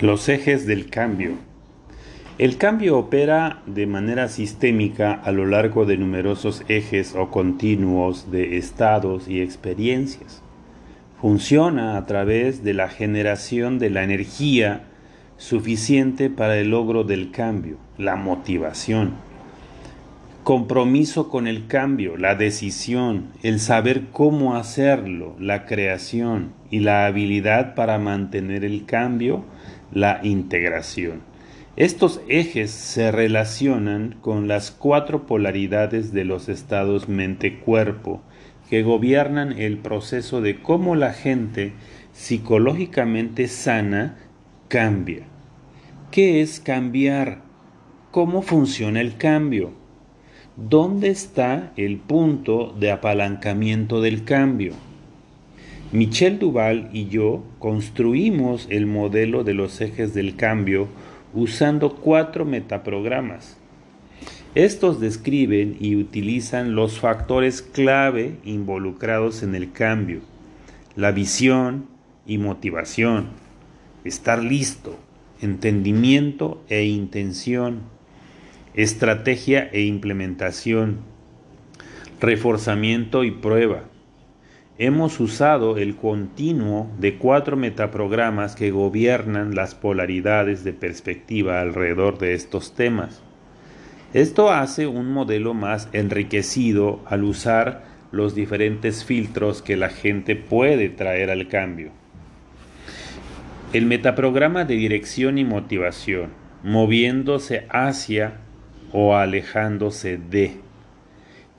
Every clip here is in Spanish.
Los ejes del cambio. El cambio opera de manera sistémica a lo largo de numerosos ejes o continuos de estados y experiencias. Funciona a través de la generación de la energía suficiente para el logro del cambio, la motivación. Compromiso con el cambio, la decisión, el saber cómo hacerlo, la creación y la habilidad para mantener el cambio la integración. Estos ejes se relacionan con las cuatro polaridades de los estados mente-cuerpo que gobiernan el proceso de cómo la gente psicológicamente sana cambia. ¿Qué es cambiar? ¿Cómo funciona el cambio? ¿Dónde está el punto de apalancamiento del cambio? Michel Duval y yo construimos el modelo de los ejes del cambio usando cuatro metaprogramas. Estos describen y utilizan los factores clave involucrados en el cambio, la visión y motivación, estar listo, entendimiento e intención, estrategia e implementación, reforzamiento y prueba hemos usado el continuo de cuatro metaprogramas que gobiernan las polaridades de perspectiva alrededor de estos temas. Esto hace un modelo más enriquecido al usar los diferentes filtros que la gente puede traer al cambio. El metaprograma de dirección y motivación, moviéndose hacia o alejándose de.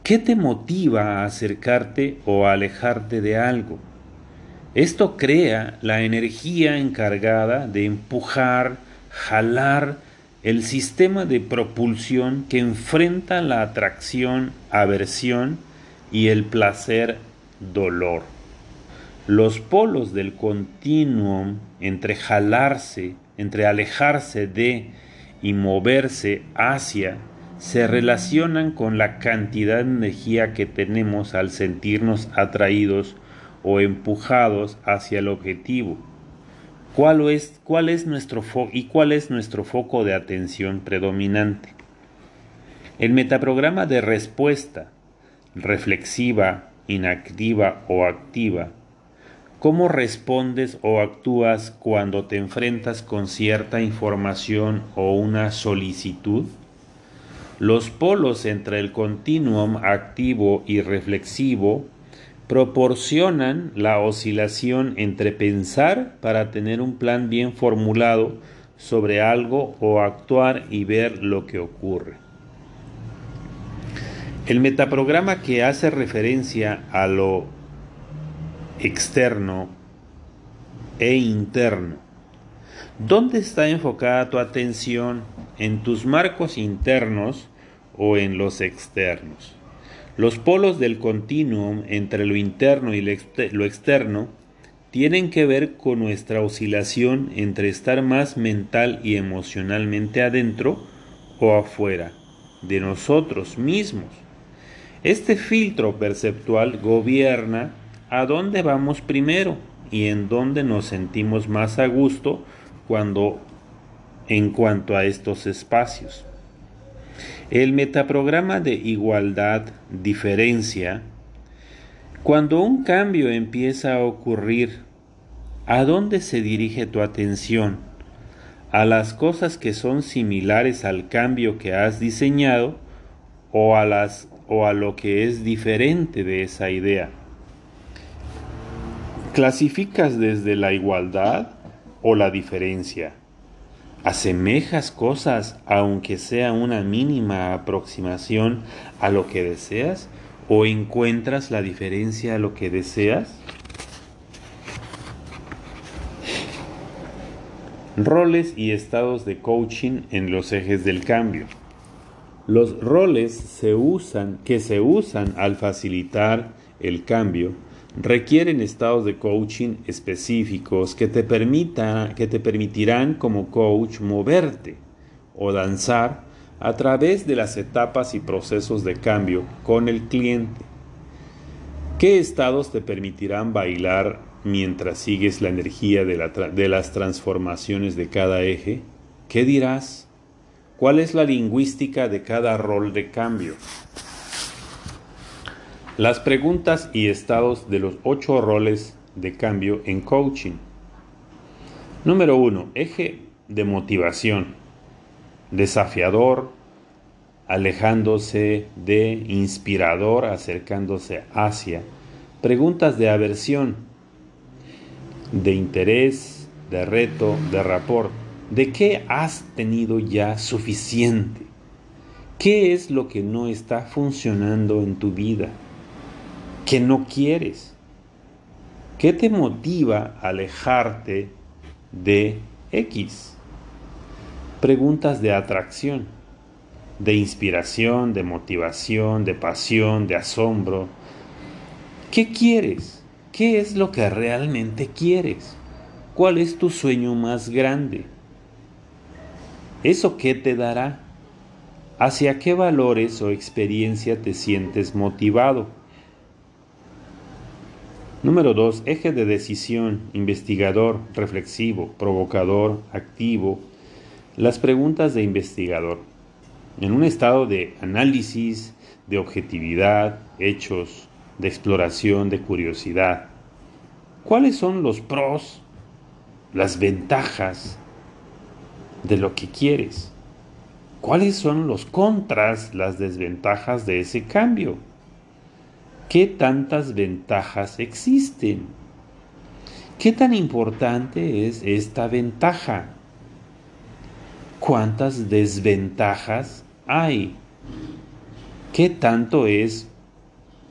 ¿Qué te motiva a acercarte o a alejarte de algo? Esto crea la energía encargada de empujar, jalar el sistema de propulsión que enfrenta la atracción, aversión y el placer, dolor. Los polos del continuum entre jalarse, entre alejarse de y moverse hacia se relacionan con la cantidad de energía que tenemos al sentirnos atraídos o empujados hacia el objetivo. ¿Cuál es, nuestro y cuál es nuestro foco de atención predominante? El metaprograma de respuesta, reflexiva, inactiva o activa, ¿Cómo respondes o actúas cuando te enfrentas con cierta información o una solicitud? Los polos entre el continuum activo y reflexivo proporcionan la oscilación entre pensar para tener un plan bien formulado sobre algo o actuar y ver lo que ocurre. El metaprograma que hace referencia a lo externo e interno. ¿Dónde está enfocada tu atención en tus marcos internos o en los externos. Los polos del continuum entre lo interno y lo externo tienen que ver con nuestra oscilación entre estar más mental y emocionalmente adentro o afuera de nosotros mismos. Este filtro perceptual gobierna a dónde vamos primero y en dónde nos sentimos más a gusto cuando en cuanto a estos espacios. El metaprograma de igualdad diferencia. Cuando un cambio empieza a ocurrir, ¿a dónde se dirige tu atención? ¿A las cosas que son similares al cambio que has diseñado o a, las, o a lo que es diferente de esa idea? ¿Clasificas desde la igualdad o la diferencia? Asemejas cosas aunque sea una mínima aproximación a lo que deseas o encuentras la diferencia a lo que deseas? Roles y estados de coaching en los ejes del cambio. Los roles se usan, que se usan al facilitar el cambio requieren estados de coaching específicos que te, permita, que te permitirán como coach moverte o danzar a través de las etapas y procesos de cambio con el cliente. ¿Qué estados te permitirán bailar mientras sigues la energía de, de, las transformaciones de cada eje? ¿Qué dirás? ¿Cuál es la lingüística de cada rol de cambio? Las preguntas y estados de los ocho roles de cambio en coaching. Número uno, eje de motivación, desafiador, alejándose de inspirador, acercándose hacia. Preguntas de aversión, de interés, de reto, de rapport. ¿De qué has tenido ya suficiente? ¿Qué es lo que no está funcionando en tu vida? ¿Qué no quieres? ¿Qué te motiva a alejarte de X? Preguntas de atracción, de inspiración, de motivación, de pasión, de asombro. ¿Qué quieres? ¿Qué es lo que realmente quieres? ¿Cuál es tu sueño más grande? ¿Eso qué te dará? ¿Hacia qué valores o experiencia te sientes motivado? Número 2. Eje de decisión, investigador, reflexivo, provocador, activo. Las preguntas de investigador. En un estado de análisis, de objetividad, hechos, de exploración, de curiosidad. ¿Cuáles son los pros, las ventajas de lo que quieres? ¿Cuáles son los contras, las desventajas de ese cambio? ¿Qué tantas ventajas existen? ¿Qué tan importante es esta ventaja? ¿Cuántas desventajas hay? ¿Qué tanto es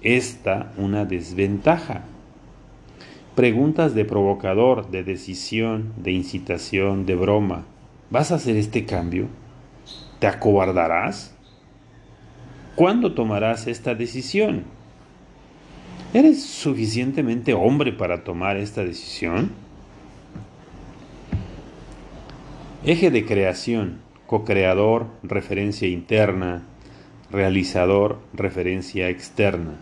esta una desventaja? Preguntas de provocador, de decisión, de incitación, de broma. ¿Vas a hacer este cambio? ¿Te acobardarás? ¿Cuándo tomarás esta decisión? ¿Eres suficientemente hombre para tomar esta decisión? Eje de creación, co-creador, referencia interna, realizador, referencia externa.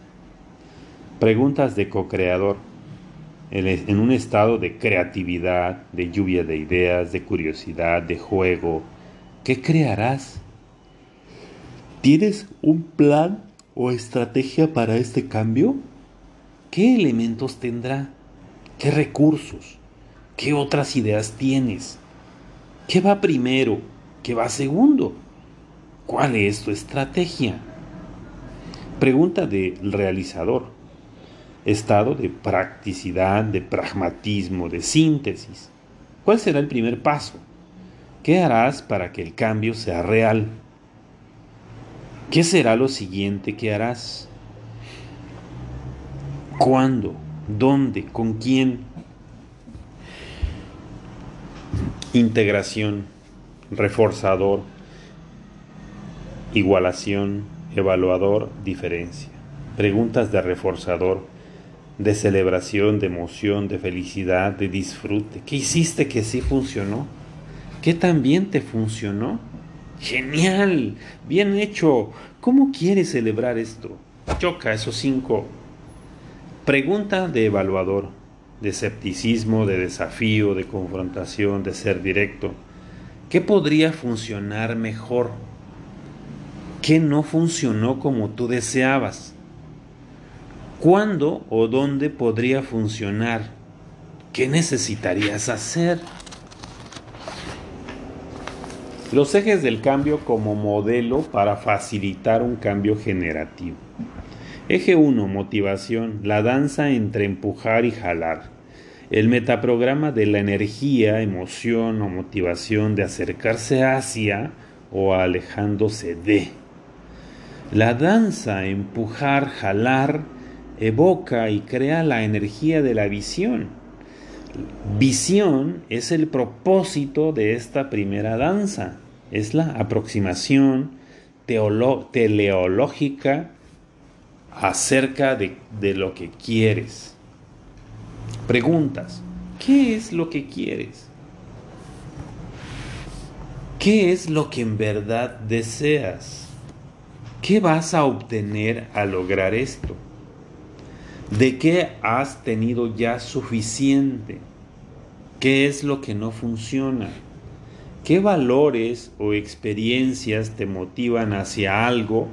Preguntas de co-creador. En un estado de creatividad, de lluvia de ideas, de curiosidad, de juego, ¿qué crearás? ¿Tienes un plan o estrategia para este cambio? ¿Qué elementos tendrá? ¿Qué recursos? ¿Qué otras ideas tienes? ¿Qué va primero? ¿Qué va segundo? ¿Cuál es tu estrategia? Pregunta del realizador. Estado de practicidad, de pragmatismo, de síntesis. ¿Cuál será el primer paso? ¿Qué harás para que el cambio sea real? ¿Qué será lo siguiente que harás? ¿Cuándo? ¿Dónde? ¿Con quién? Integración, reforzador, igualación, evaluador, diferencia. Preguntas de reforzador, de celebración, de emoción, de felicidad, de disfrute. ¿Qué hiciste que sí funcionó? ¿Qué también te funcionó? Genial, bien hecho. ¿Cómo quieres celebrar esto? Choca esos cinco Pregunta de evaluador, de escepticismo, de desafío, de confrontación, de ser directo. ¿Qué podría funcionar mejor? ¿Qué no funcionó como tú deseabas? ¿Cuándo o dónde podría funcionar? ¿Qué necesitarías hacer? Los ejes del cambio como modelo para facilitar un cambio generativo. Eje 1. Motivación. La danza entre empujar y jalar. El metaprograma de la energía, emoción o motivación de acercarse hacia o alejándose de. La danza, empujar, jalar, evoca y crea la energía de la visión. Visión es el propósito de esta primera danza. Es la aproximación teleológica acerca de, lo que quieres. Preguntas, ¿qué es lo que quieres? ¿Qué es lo que en verdad deseas? ¿Qué vas a obtener al lograr esto? ¿De qué has tenido ya suficiente? ¿Qué es lo que no funciona? ¿Qué valores o experiencias te motivan hacia algo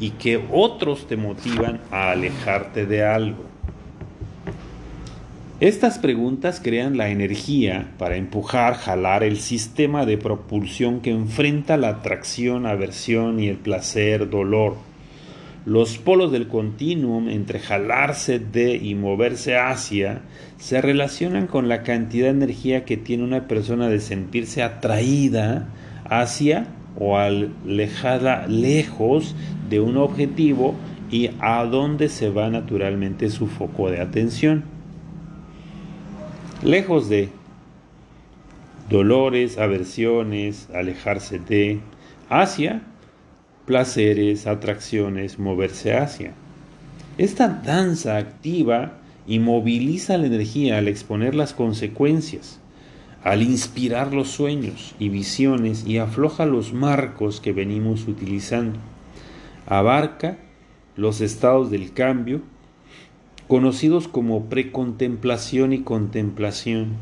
y qué otros te motivan a alejarte de algo? Estas preguntas crean la energía para empujar, jalar el sistema de propulsión que enfrenta la atracción, aversión y el placer, dolor. Los polos del continuum entre jalarse de y moverse hacia se relacionan con la cantidad de energía que tiene una persona de sentirse atraída hacia o alejada lejos de un objetivo y a dónde se va naturalmente su foco de atención lejos de dolores, aversiones, alejarse de, hacia placeres, atracciones, moverse hacia. Esta danza activa y moviliza la energía al exponer las consecuencias, al inspirar los sueños y visiones y afloja los marcos que venimos utilizando. Abarca los estados del cambio, conocidos como precontemplación y contemplación.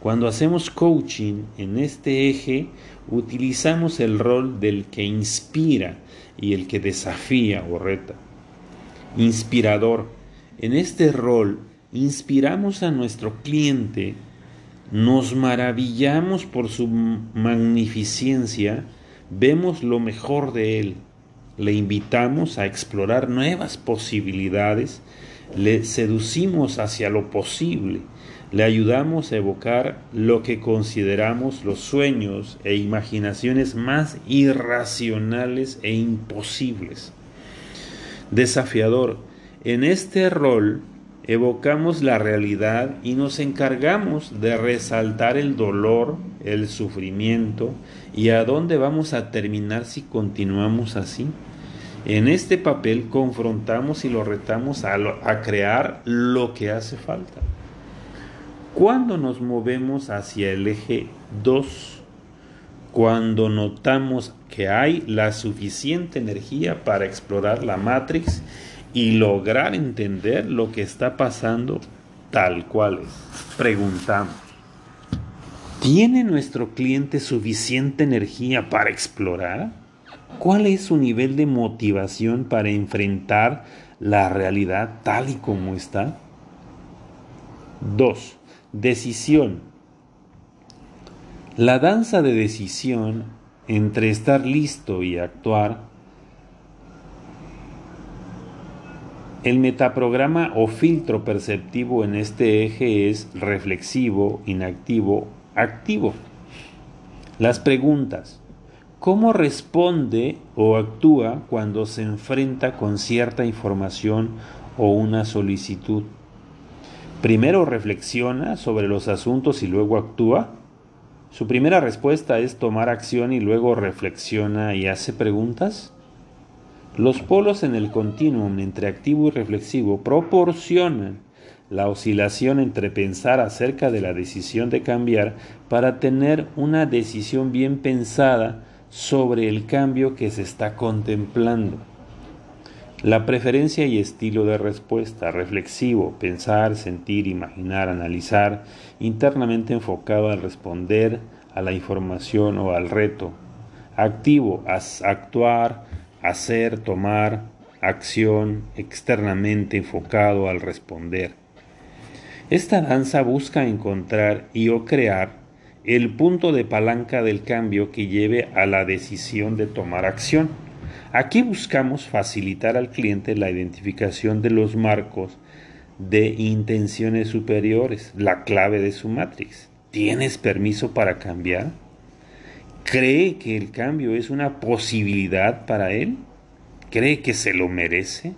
Cuando hacemos coaching en este eje, utilizamos el rol del que inspira y el que desafía o reta. Inspirador. En este rol inspiramos a nuestro cliente, nos maravillamos por su magnificencia, vemos lo mejor de él, le invitamos a explorar nuevas posibilidades le seducimos hacia lo posible, le ayudamos a evocar lo que consideramos los sueños e imaginaciones más irracionales e imposibles. Desafiador, en este rol evocamos la realidad y nos encargamos de resaltar el dolor, el sufrimiento y a dónde vamos a terminar si continuamos así. En este papel confrontamos y lo retamos a, a crear lo que hace falta. Cuando nos movemos hacia el eje 2, cuando notamos que hay la suficiente energía para explorar la matrix y lograr entender lo que está pasando tal cual es. Preguntamos, ¿tiene nuestro cliente suficiente energía para explorar? ¿Cuál es su nivel de motivación para enfrentar la realidad tal y como está? 2. Decisión. La danza de decisión entre estar listo y actuar. El metaprograma o filtro perceptivo en este eje es reflexivo, inactivo, activo. Las preguntas. ¿Cómo responde o actúa cuando se enfrenta con cierta información o una solicitud? Primero reflexiona sobre los asuntos y luego actúa. Su primera respuesta es tomar acción y luego reflexiona y hace preguntas. Los polos en el continuum entre activo y reflexivo proporcionan la oscilación entre pensar acerca de la decisión de cambiar para tener una decisión bien pensada sobre el cambio que se está contemplando. La preferencia y estilo de respuesta, reflexivo, pensar, sentir, imaginar, analizar, internamente enfocado al responder a la información o al reto. Activo, actuar, hacer, tomar, acción, externamente enfocado al responder. Esta danza busca encontrar y o crear el punto de palanca del cambio que lleve a la decisión de tomar acción. Aquí buscamos facilitar al cliente la identificación de los marcos de intenciones superiores, la clave de su matrix. ¿Tienes permiso para cambiar? ¿Cree que el cambio es una posibilidad para él? ¿Cree que se lo merece?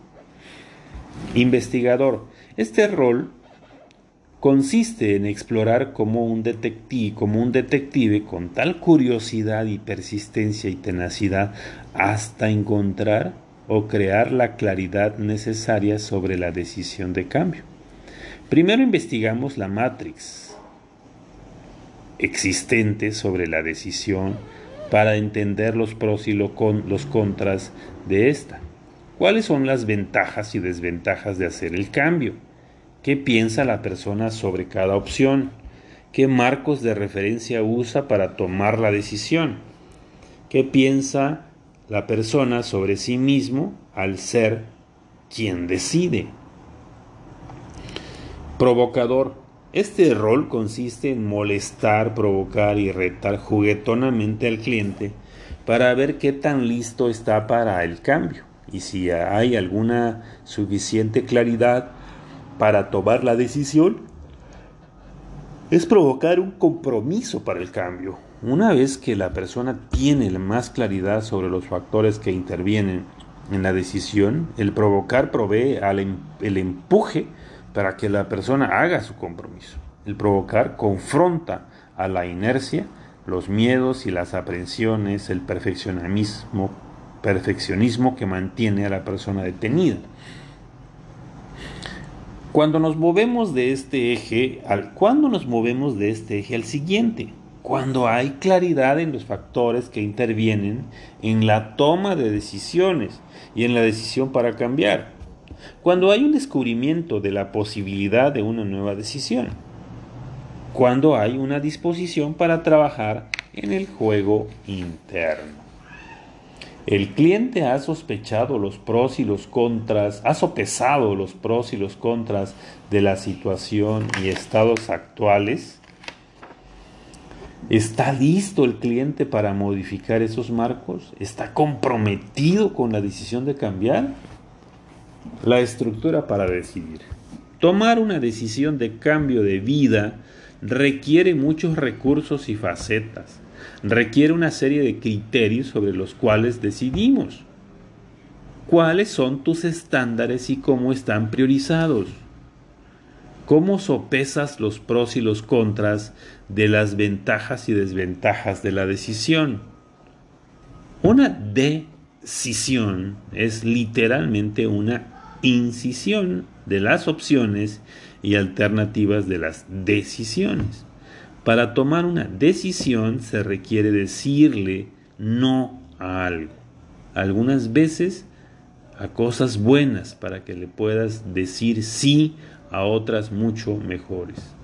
Investigador, este rol consiste en explorar como un detective, un detective con tal curiosidad y persistencia y tenacidad hasta encontrar o crear la claridad necesaria sobre la decisión de cambio. Primero investigamos la matrix existente sobre la decisión para entender los pros y los contras de esta. ¿Cuáles son las ventajas y desventajas de hacer el cambio? ¿Qué piensa la persona sobre cada opción? ¿Qué marcos de referencia usa para tomar la decisión? ¿Qué piensa la persona sobre sí mismo al ser quien decide? Provocador. Este rol consiste en molestar, provocar y retar juguetonamente al cliente para ver qué tan listo está para el cambio y si hay alguna suficiente claridad para tomar la decisión, es provocar un compromiso para el cambio. Una vez que la persona tiene más claridad sobre los factores que intervienen en la decisión, el provocar provee em, el empuje para que la persona haga su compromiso. El provocar confronta a la inercia, los miedos y las aprensiones, el perfeccionismo, que mantiene a la persona detenida. Cuando nos movemos de este eje al cuando nos movemos de este eje al siguiente, cuando hay claridad en los factores que intervienen en la toma de decisiones y en la decisión para cambiar, cuando hay un descubrimiento de la posibilidad de una nueva decisión, cuando hay una disposición para trabajar en el juego interno. El cliente ha sospechado los pros y los contras, ha sopesado los pros y los contras de la situación y estados actuales. ¿Está listo el cliente para modificar esos marcos? ¿Está comprometido con la decisión de cambiar? La estructura para decidir. Tomar una decisión de cambio de vida requiere muchos recursos y facetas requiere una serie de criterios sobre los cuales decidimos. ¿Cuáles son tus estándares y cómo están priorizados? ¿Cómo sopesas los pros y los contras de las ventajas y desventajas de la decisión? Una es literalmente una incisión de las opciones y alternativas de las decisiones. Para tomar una decisión se requiere decirle no a algo. Algunas veces a cosas buenas para que le puedas decir sí a otras mucho mejores.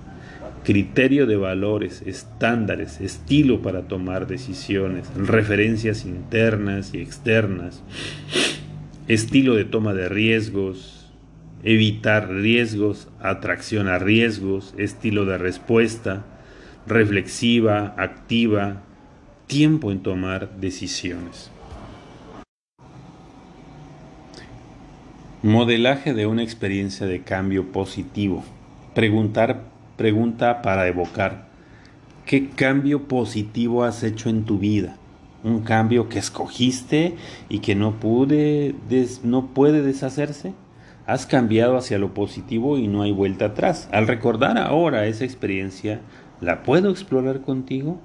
Criterio de valores, estándares, estilo para tomar decisiones, referencias internas y externas, estilo de toma de riesgos, evitar riesgos, atracción a riesgos, estilo de respuesta, reflexiva, activa, tiempo en tomar decisiones. Modelaje de una experiencia de cambio positivo. Preguntar, pregunta para evocar. ¿Qué cambio positivo has hecho en tu vida? Un cambio que escogiste y que no, pude, no puede deshacerse. Has cambiado hacia lo positivo y no hay vuelta atrás. Al recordar ahora esa experiencia, ¿La puedo explorar contigo?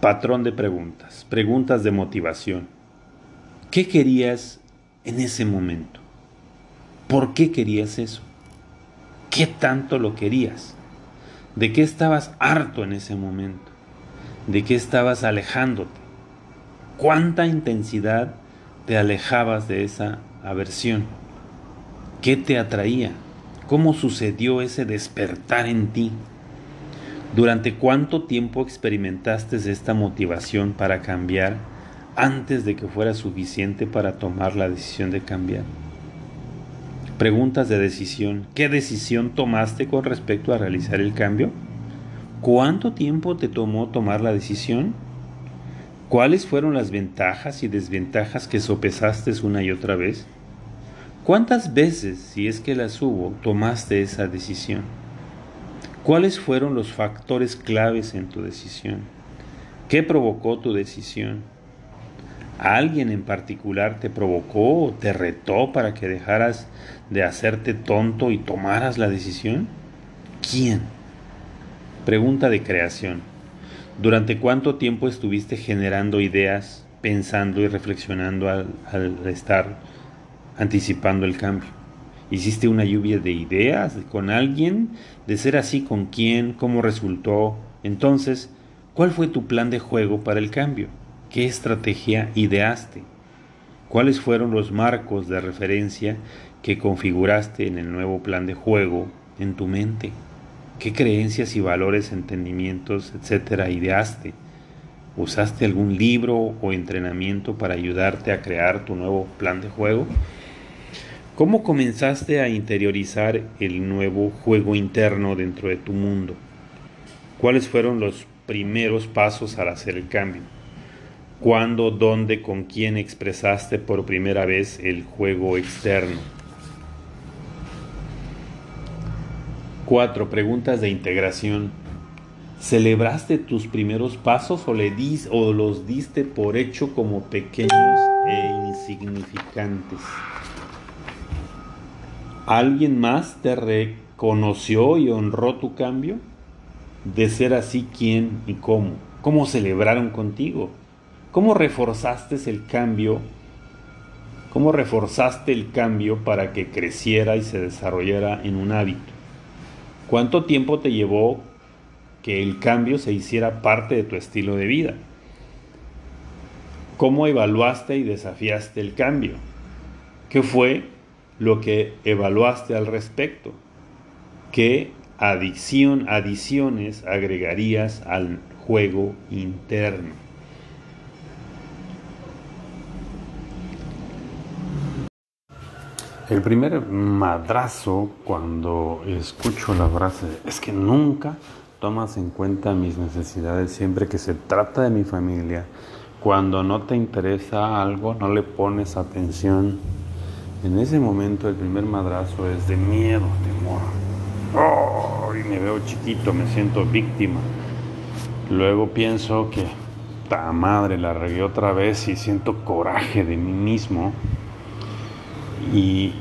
Patrón de preguntas, preguntas de motivación. ¿Qué querías en ese momento? ¿Por qué querías eso? ¿Qué tanto lo querías? ¿De qué estabas harto en ese momento? ¿De qué estabas alejándote? ¿Cuánta intensidad te alejabas de esa aversión? ¿Qué te atraía? ¿Cómo sucedió ese despertar en ti? ¿Durante cuánto tiempo experimentaste esta motivación para cambiar antes de que fuera suficiente para tomar la decisión de cambiar? Preguntas de decisión. ¿Qué decisión tomaste con respecto a realizar el cambio? ¿Cuánto tiempo te tomó tomar la decisión? ¿Cuáles fueron las ventajas y desventajas que sopesaste una y otra vez? ¿Cuántas veces, si es que las hubo, tomaste esa decisión? ¿Cuáles fueron los factores claves en tu decisión? ¿Qué provocó tu decisión? ¿Alguien en particular te provocó o te retó para que dejaras de hacerte tonto y tomaras la decisión? ¿Quién? Pregunta de creación. ¿Durante cuánto tiempo estuviste generando ideas, pensando y reflexionando al, al estar anticipando el cambio. Hiciste una lluvia de ideas con alguien, de ser así con quién, cómo resultó. Entonces, ¿cuál fue tu plan de juego para el cambio? ¿Qué estrategia ideaste? ¿Cuáles fueron los marcos de referencia que configuraste en el nuevo plan de juego en tu mente? ¿Qué creencias y valores, entendimientos, etcétera, ideaste? ¿Usaste algún libro o entrenamiento para ayudarte a crear tu nuevo plan de juego? ¿Cómo comenzaste a interiorizar el nuevo juego interno dentro de tu mundo? ¿Cuáles fueron los primeros pasos al hacer el cambio? ¿Cuándo, dónde, con quién expresaste por primera vez el juego externo? Cuatro Preguntas de integración. ¿Celebraste tus primeros pasos o, o los diste por hecho como pequeños e insignificantes? ¿Alguien más te reconoció y honró tu cambio? De ser así, ¿quién y cómo? ¿Cómo celebraron contigo? ¿Cómo reforzaste el cambio? ¿Cómo reforzaste el cambio para que creciera y se desarrollara en un hábito? ¿Cuánto tiempo te llevó que el cambio se hiciera parte de tu estilo de vida? ¿Cómo evaluaste y desafiaste el cambio? ¿Qué fue lo que evaluaste al respecto? ¿Qué adición, adiciones agregarías al juego interno? El primer madrazo cuando escucho la frase es que nunca tomas en cuenta mis necesidades siempre que se trata de mi familia. Cuando no te interesa algo, no le pones atención. En ese momento el primer madrazo es de miedo, temor. Oh, y me veo chiquito, me siento víctima. Luego pienso que, ta madre, la regué otra vez y siento coraje de mí mismo y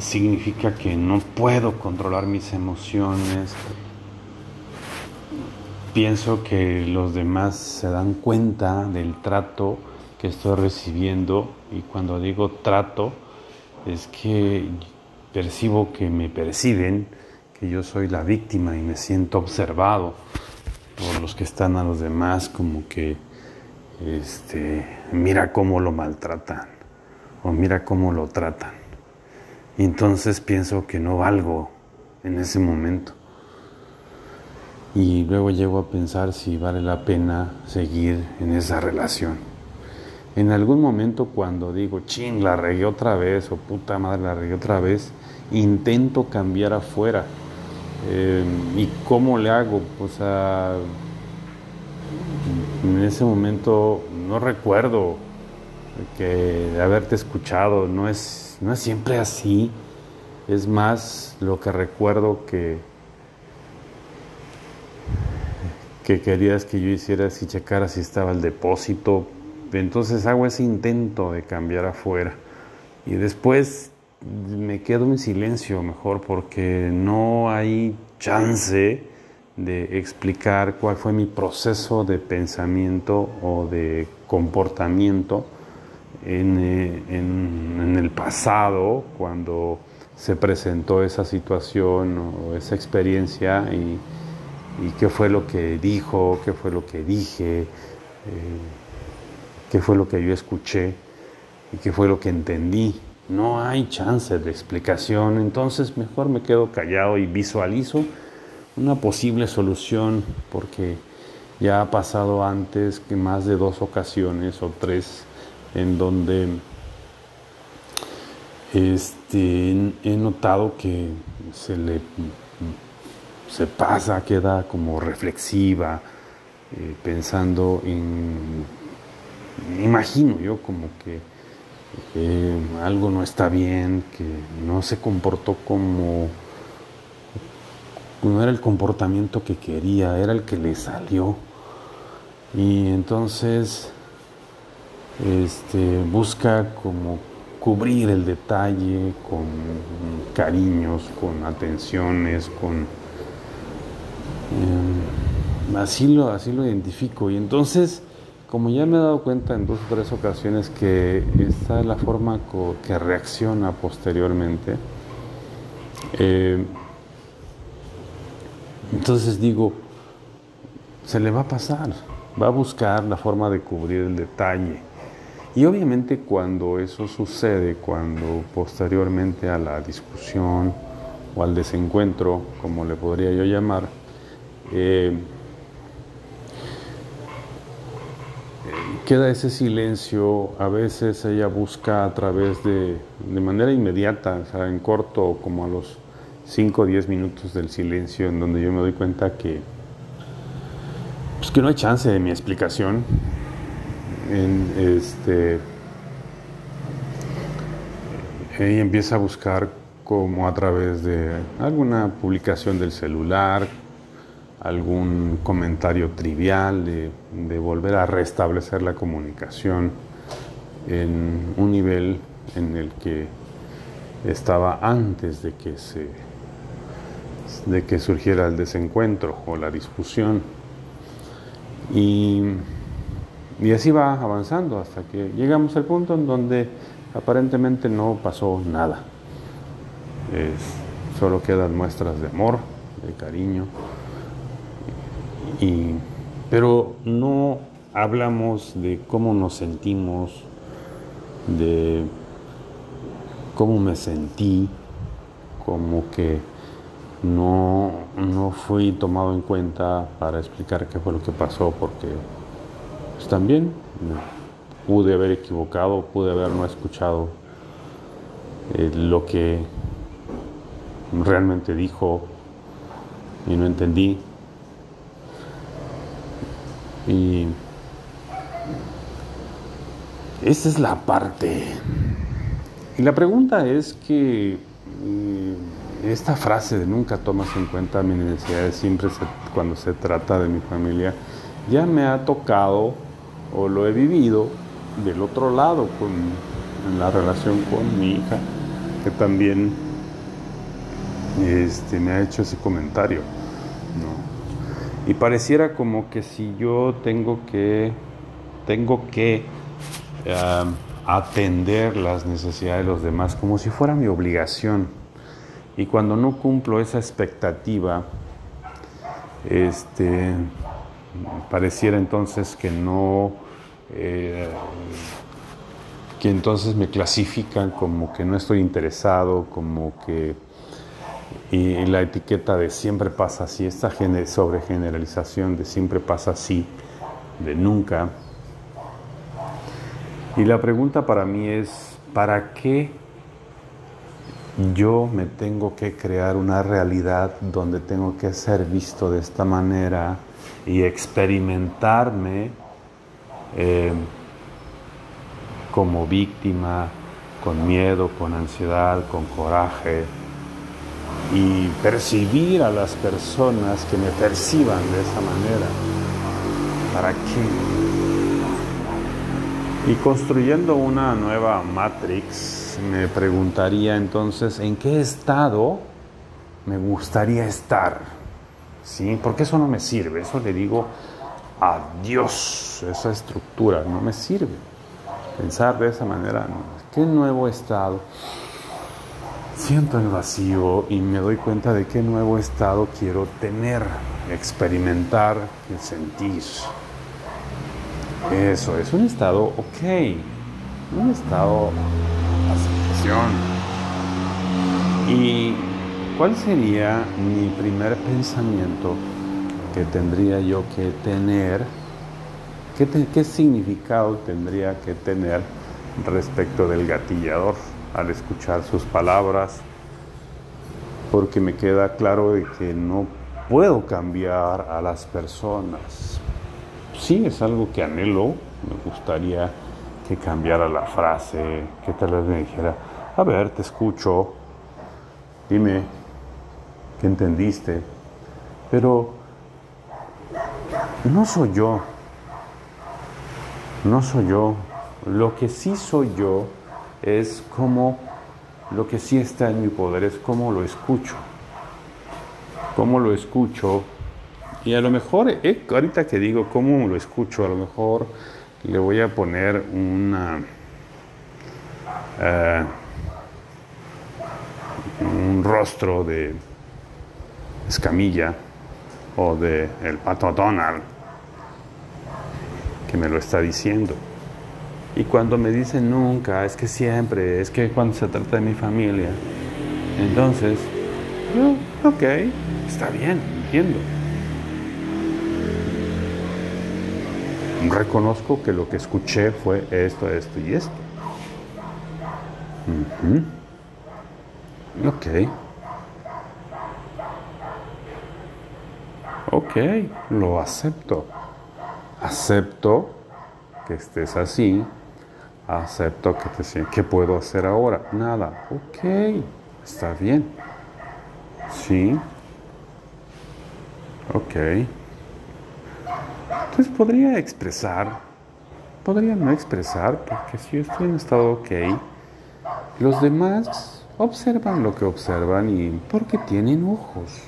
significa que no puedo controlar mis emociones. Pienso que los demás se dan cuenta del trato que estoy recibiendo y cuando digo trato es que percibo que me perciben, que yo soy la víctima y me siento observado por los que están a los demás como que este mira cómo lo maltratan o mira cómo lo tratan. Entonces pienso que no valgo en ese momento. Y luego llego a pensar si vale la pena seguir en esa relación. En algún momento cuando digo, ching, la regué otra vez, o puta madre, la regué otra vez, intento cambiar afuera. Eh, ¿Y cómo le hago? O sea, en ese momento no recuerdo que de haberte escuchado, no es no es siempre así, es más lo que recuerdo que, que querías que yo hiciera si checara si estaba el depósito. Entonces hago ese intento de cambiar afuera y después me quedo en silencio mejor porque no hay chance de explicar cuál fue mi proceso de pensamiento o de comportamiento eh, en, el pasado, cuando se presentó esa situación o esa experiencia y, qué fue lo que dijo, qué fue lo que dije, eh, qué fue lo que yo escuché y qué fue lo que entendí. No hay chance de explicación, entonces mejor me quedo callado y visualizo una posible solución porque ya ha pasado antes que más de dos ocasiones o tres en donde este, he notado que se le se pasa, queda como reflexiva, eh, pensando en, imagino yo como que algo no está bien, que no se comportó como, no era el comportamiento que quería, era el que le salió. Y entonces este, busca como cubrir el detalle con cariños, con atenciones, con... Em, así, lo, así lo identifico. Y entonces, como ya me he dado cuenta en dos o tres ocasiones que esta es la forma que reacciona posteriormente, em, entonces digo, se le va a pasar, va a buscar la forma de cubrir el detalle Y obviamente cuando eso sucede, cuando posteriormente a la discusión o al desencuentro, como le podría yo llamar, eh, queda ese silencio, a veces ella busca a través de, de manera inmediata, o sea, en corto, como a los 5 o 10 minutos del silencio, en donde yo me doy cuenta que, pues que no hay chance de mi explicación. En este, ella empieza a buscar como a través de alguna publicación del celular, algún comentario trivial, de, volver a restablecer la comunicación en un nivel en el que estaba antes de que se de que surgiera el desencuentro o la discusión. Y, y así va avanzando hasta que llegamos al punto en donde aparentemente no pasó nada. Solo quedan muestras de amor de cariño. Pero no hablamos de cómo nos sentimos, de cómo me sentí, como que no, no fui tomado en cuenta para explicar qué fue lo que pasó, porque pues, también pude haber equivocado, pude haber no escuchado eh, lo que realmente dijo y no entendí. Y esa es la parte. Y la pregunta es que mm, esta frase de nunca tomas en cuenta mi necesidades siempre cuando se trata de mi familia, ya me ha tocado o lo he vivido del otro lado con en la relación con mi hija, que también este, me ha hecho ese comentario. Y pareciera como que si yo tengo que, tengo que atender las necesidades de los demás, como si fuera mi obligación. Y cuando no cumplo esa expectativa, este, pareciera entonces que no, eh, que entonces me clasifican como que no estoy interesado, como que y la etiqueta de siempre pasa así, esta sobregeneralización de siempre pasa así, de nunca. Y la pregunta para mí es, ¿para qué yo me tengo que crear una realidad donde tengo que ser visto de esta manera y experimentarme eh, como víctima, con miedo, con ansiedad, con coraje? y percibir a las personas que me perciban de esa manera. ¿Para qué? Y construyendo una nueva matrix, me preguntaría entonces en qué estado me gustaría estar. ¿Sí? Porque eso no me sirve, eso le digo adiós, esa estructura no me sirve. Pensar de esa manera, ¿qué nuevo estado? siento el vacío y me doy cuenta de qué nuevo estado quiero tener, experimentar y sentir. Eso es un estado ok, un estado aceptación. ¿Y cuál sería mi primer pensamiento que tendría yo que tener? ¿Qué, significado tendría que tener respecto del gatillador? al escuchar sus palabras, porque me queda claro de que no puedo cambiar a las personas. Sí, es algo que anhelo, me gustaría que cambiara la frase, que tal vez me dijera, a ver, te escucho, dime, ¿qué entendiste? Pero no soy yo, no soy yo. Lo que sí soy yo es como lo que sí está en mi poder, es cómo lo escucho. Cómo lo escucho. Y a lo mejor, eh, ahorita que digo cómo lo escucho, a lo mejor le voy a poner una... Eh, un rostro de escamilla o de el pato Donald que me lo está diciendo. Y cuando me dicen nunca, es que siempre, es que cuando se trata de mi familia, entonces, yo, ok, está bien, entiendo. Reconozco que lo que escuché fue esto, esto y esto. Ok. Ok, lo acepto. Acepto que estés así. Acepto que te sientas. ¿Qué puedo hacer ahora? Nada. Ok, está bien. Sí. Ok. Entonces podría expresar, podría no expresar, porque si yo estoy en estado ok, los demás observan lo que observan y porque tienen ojos.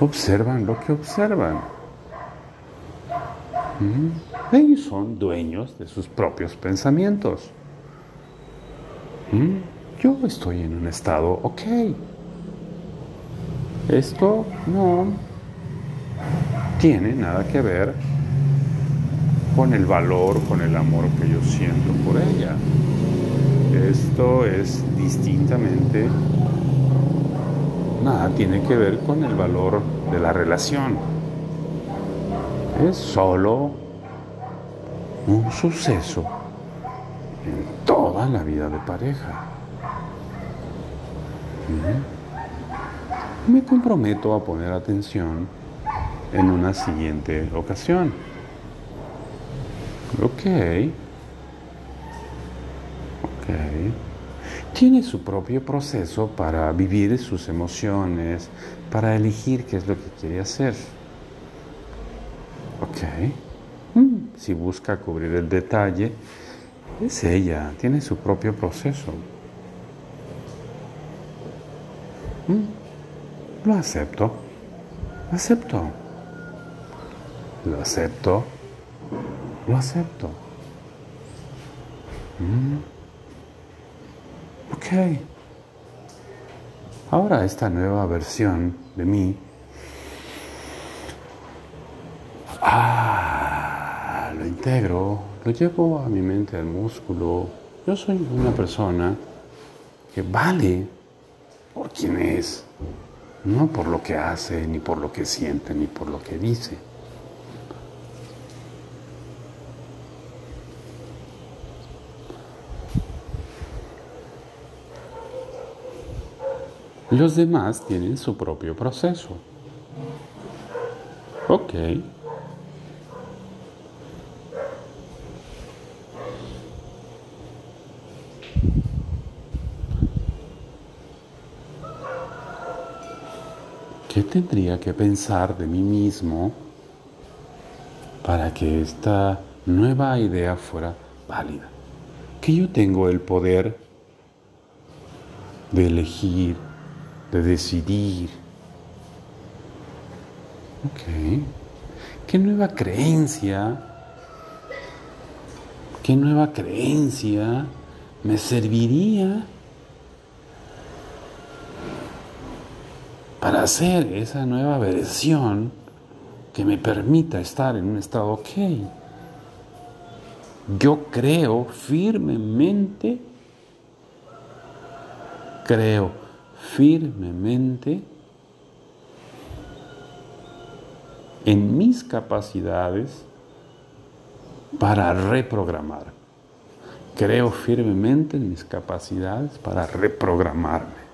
Observan lo que observan. Mm. Ellos son dueños de sus propios pensamientos. Mm. Yo estoy en un estado ok. Esto no tiene nada que ver con el valor, con el amor que yo siento por ella. Esto es distintamente, tiene que ver con el valor de la relación. Es solo un suceso en toda la vida de pareja. Me comprometo a poner atención en una siguiente ocasión. Ok. Tiene su propio proceso para vivir sus emociones, para elegir qué es lo que quiere hacer. Ok. Mm, si busca cubrir el detalle, es ella, tiene su propio proceso. Mm, lo acepto. Acepto. Lo acepto. Lo acepto. Mm. Ok. Ahora esta nueva versión de mí. Ah, lo integro, lo llevo a mi mente, al músculo. Yo soy una persona que vale por quien es, no por lo que hace, ni por lo que siente, ni por lo que dice. Los demás tienen su propio proceso. Ok. ¿Qué tendría que pensar de mí mismo para que esta nueva idea fuera válida? Que yo tengo el poder de elegir de decidir. Ok. ¿Qué nueva creencia? ¿Qué nueva creencia me serviría para hacer esa nueva versión que me permita estar en un estado ok? Yo creo firmemente, creo firmemente en mis capacidades para reprogramar. Creo firmemente en mis capacidades para reprogramarme.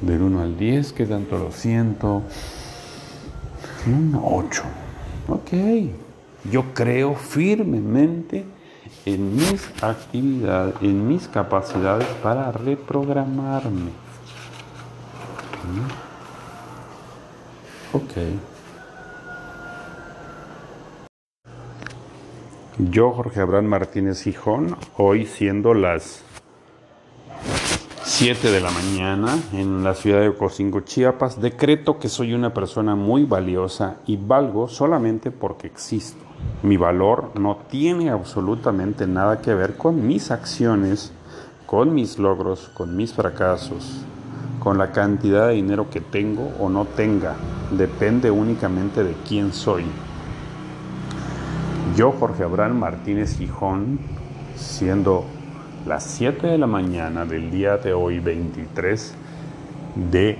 Del 1 al 10, que tanto lo siento? Un 8. Ok. Yo creo firmemente en mis actividades, en mis capacidades para reprogramarme. Ok. Yo, Jorge Abraham Martínez Gijón, hoy siendo las 7 de la mañana en la ciudad de Ocosingo, Chiapas, decreto que soy una persona muy valiosa y valgo solamente porque existo. Mi valor no tiene absolutamente nada que ver con mis acciones, con mis logros, con mis fracasos, con la cantidad de dinero que tengo o no tenga. Depende únicamente de quién soy. Yo, Jorge Abraham Martínez Gijón, siendo las 7 de la mañana del día de hoy, 23 de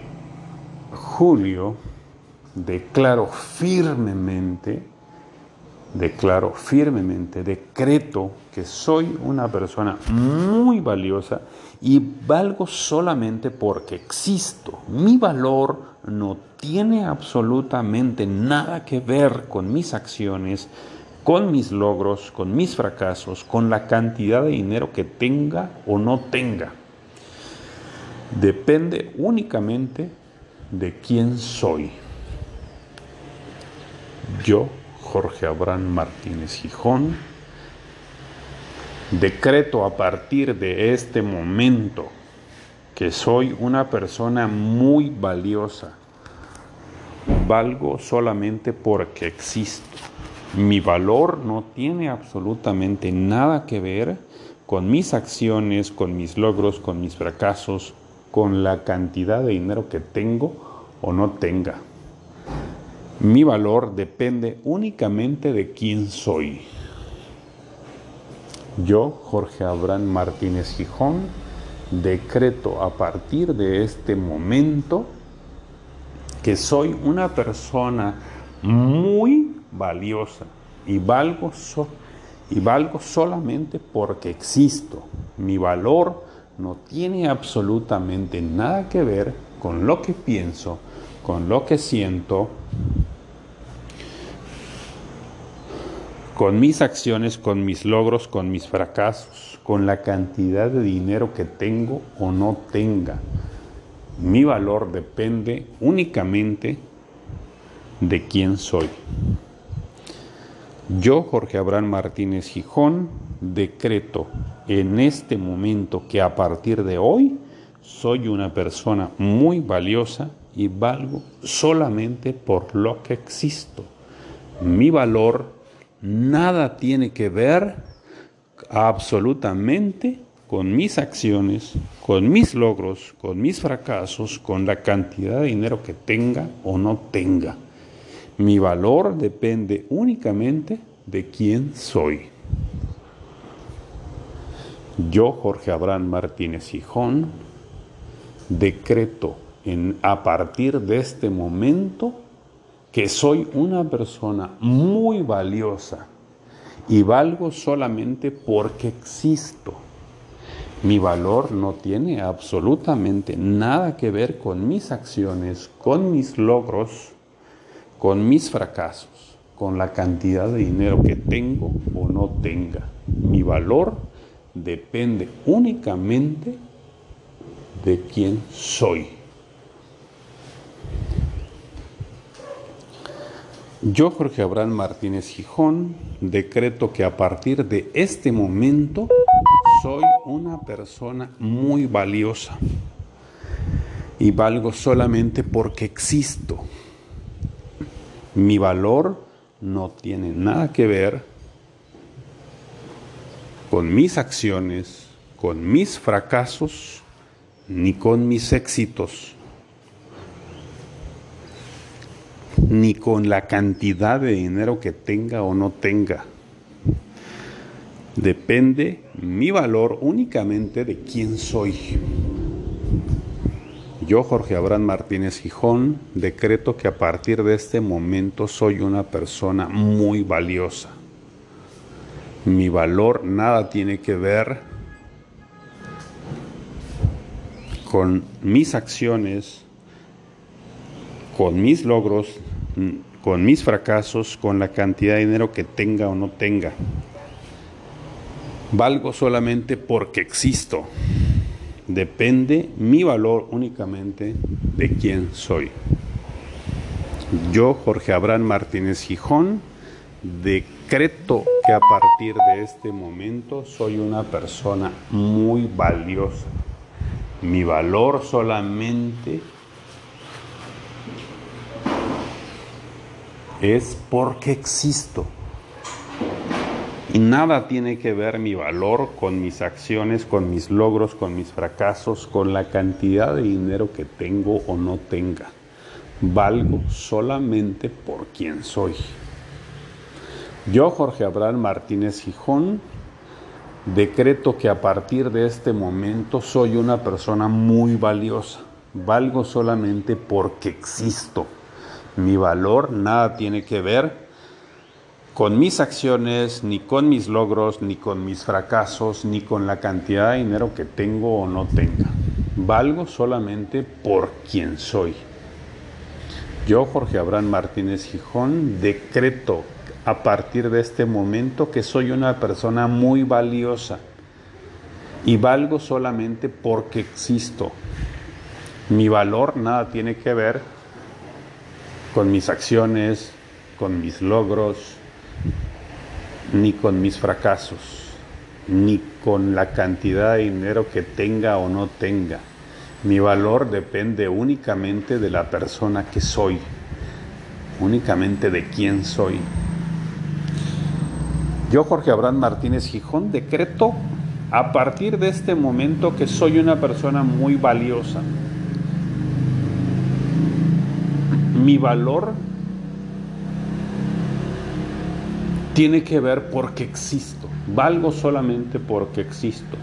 julio, declaro firmemente, declaro firmemente, decreto que soy una persona muy valiosa y valgo solamente porque existo. Mi valor no tiene absolutamente nada que ver con mis acciones, con mis logros, con mis fracasos, con la cantidad de dinero que tenga o no tenga. Depende únicamente de quién soy. Yo, Jorge Abraham Martínez Gijón, decreto a partir de este momento que soy una persona muy valiosa. Valgo solamente porque existo. Mi valor no tiene absolutamente nada que ver con mis acciones, con mis logros, con mis fracasos, con la cantidad de dinero que tengo o no tenga. Mi valor depende únicamente de quién soy. Yo, Jorge Abraham Martínez Gijón, decreto a partir de este momento que soy una persona muy valiosa y valgo, y valgo solamente porque existo. Mi valor no tiene absolutamente nada que ver con lo que pienso, con lo que siento, con mis acciones, con mis logros, con mis fracasos, con la cantidad de dinero que tengo o no tenga. Mi valor depende únicamente de quién soy. Yo, Jorge Abraham Martínez Gijón, decreto en este momento que a partir de hoy soy una persona muy valiosa y valgo solamente por lo que existo. Mi valor nada tiene que ver absolutamente con mis acciones, con mis logros, con mis fracasos, con la cantidad de dinero que tenga o no tenga. Mi valor depende únicamente de quién soy. Yo, Jorge Abraham Martínez Gijón, decreto en, a partir de este momento que soy una persona muy valiosa y valgo solamente porque existo. Mi valor no tiene absolutamente nada que ver con mis acciones, con mis logros, con mis fracasos, con la cantidad de dinero que tengo o no tenga. Mi valor depende únicamente de quién soy. Yo, Jorge Abraham Martínez Gijón, decreto que a partir de este momento soy una persona muy valiosa. Y valgo solamente porque existo. Mi valor no tiene nada que ver con mis acciones, con mis fracasos, ni con mis éxitos, ni con la cantidad de dinero que tenga o no tenga. Depende mi valor únicamente de quién soy. Yo, Jorge Abraham Martínez Gijón, decreto que a partir de este momento soy una persona muy valiosa. Mi valor nada tiene que ver con mis acciones, con mis logros, con mis fracasos, con la cantidad de dinero que tenga o no tenga. Valgo solamente porque existo. Depende mi valor únicamente de quién soy. Yo, Jorge Abraham Martínez Gijón, decreto que a partir de este momento soy una persona muy valiosa. Mi valor solamente es porque existo. Y nada tiene que ver mi valor con mis acciones, con mis logros, con mis fracasos, con la cantidad de dinero que tengo o no tenga. Valgo solamente por quien soy. Yo, Jorge Abraham Martínez Gijón, decreto que a partir de este momento soy una persona muy valiosa. Valgo solamente porque existo. Mi valor nada tiene que ver con mis acciones, ni con mis logros, ni con mis fracasos, ni con la cantidad de dinero que tengo o no tenga. Valgo solamente por quien soy. Yo, Jorge Abraham Martínez Gijón, decreto a partir de este momento que soy una persona muy valiosa y valgo solamente porque existo. Mi valor nada tiene que ver con mis acciones, con mis logros, ni con mis fracasos, ni con la cantidad de dinero que tenga o no tenga. Mi valor depende únicamente de la persona que soy, únicamente de quién soy. Yo, Jorge Abraham Martínez Gijón, decreto a partir de este momento que soy una persona muy valiosa. Mi valor tiene que ver porque existo. Valgo solamente porque existo.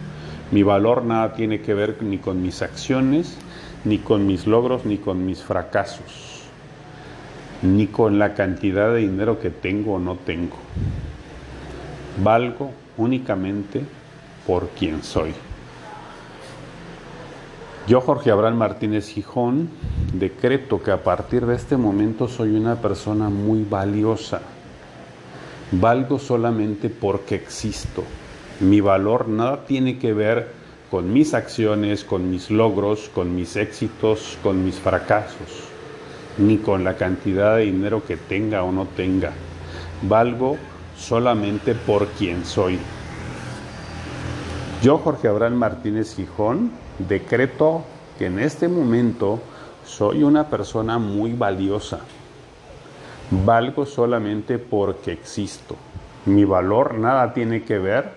Mi valor nada tiene que ver ni con mis acciones, ni con mis logros, ni con mis fracasos, ni con la cantidad de dinero que tengo o no tengo valgo únicamente por quien soy. Yo, Jorge Abraham Martínez Gijón, decreto que a partir de este momento soy una persona muy valiosa. Valgo solamente porque existo. Mi valor nada tiene que ver con mis acciones, con mis logros, con mis éxitos, con mis fracasos, ni con la cantidad de dinero que tenga o no tenga. Valgo solamente por quien soy. Yo, Jorge Abraham Martínez Gijón, decreto que en este momento soy una persona muy valiosa. Valgo solamente porque existo. Mi valor nada tiene que ver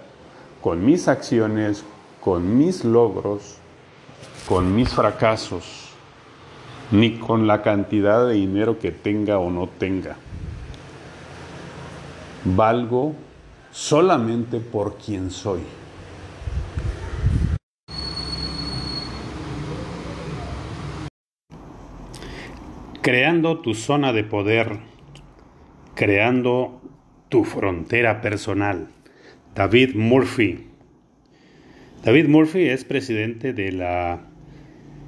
con mis acciones, con mis logros, con mis fracasos, ni con la cantidad de dinero que tenga o no tenga valgo solamente por quien soy. Creando tu zona de poder, creando tu frontera personal. David Murphy. David Murphy es presidente de la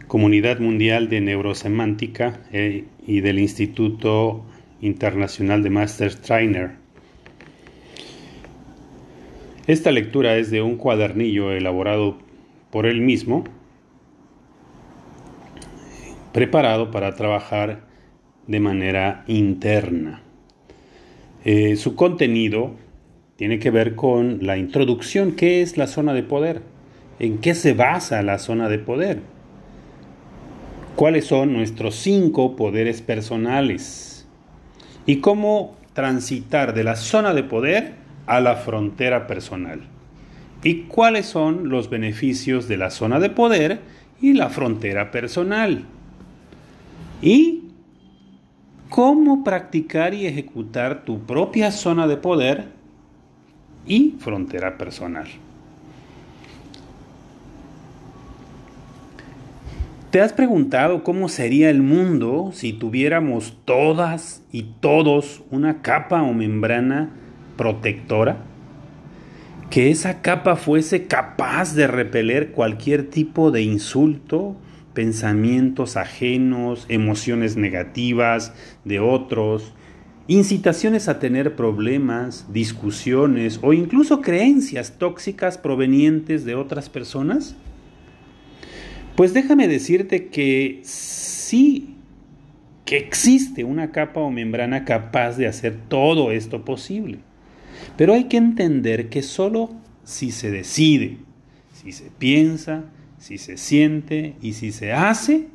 Comunidad Mundial de Neurosemántica eh, y del Instituto Internacional de Master Trainer. Esta lectura es de un cuadernillo elaborado por él mismo, preparado para trabajar de manera interna. Eh, su contenido tiene que ver con la introducción, qué es la zona de poder, en qué se basa la zona de poder, cuáles son nuestros cinco poderes personales y cómo transitar de la zona de poder a la frontera personal. ¿Y cuáles son los beneficios de la zona de poder y la frontera personal? ¿Y cómo practicar y ejecutar tu propia zona de poder y frontera personal? ¿Te has preguntado cómo sería el mundo si tuviéramos todas y todos una capa o membrana protectora, que esa capa fuese capaz de repeler cualquier tipo de insulto, pensamientos ajenos, emociones negativas de otros, incitaciones a tener problemas, discusiones o incluso creencias tóxicas provenientes de otras personas? Pues déjame decirte que sí que existe una capa o membrana capaz de hacer todo esto posible. Pero hay que entender que solo si se decide, si se piensa, si se siente y si se hace,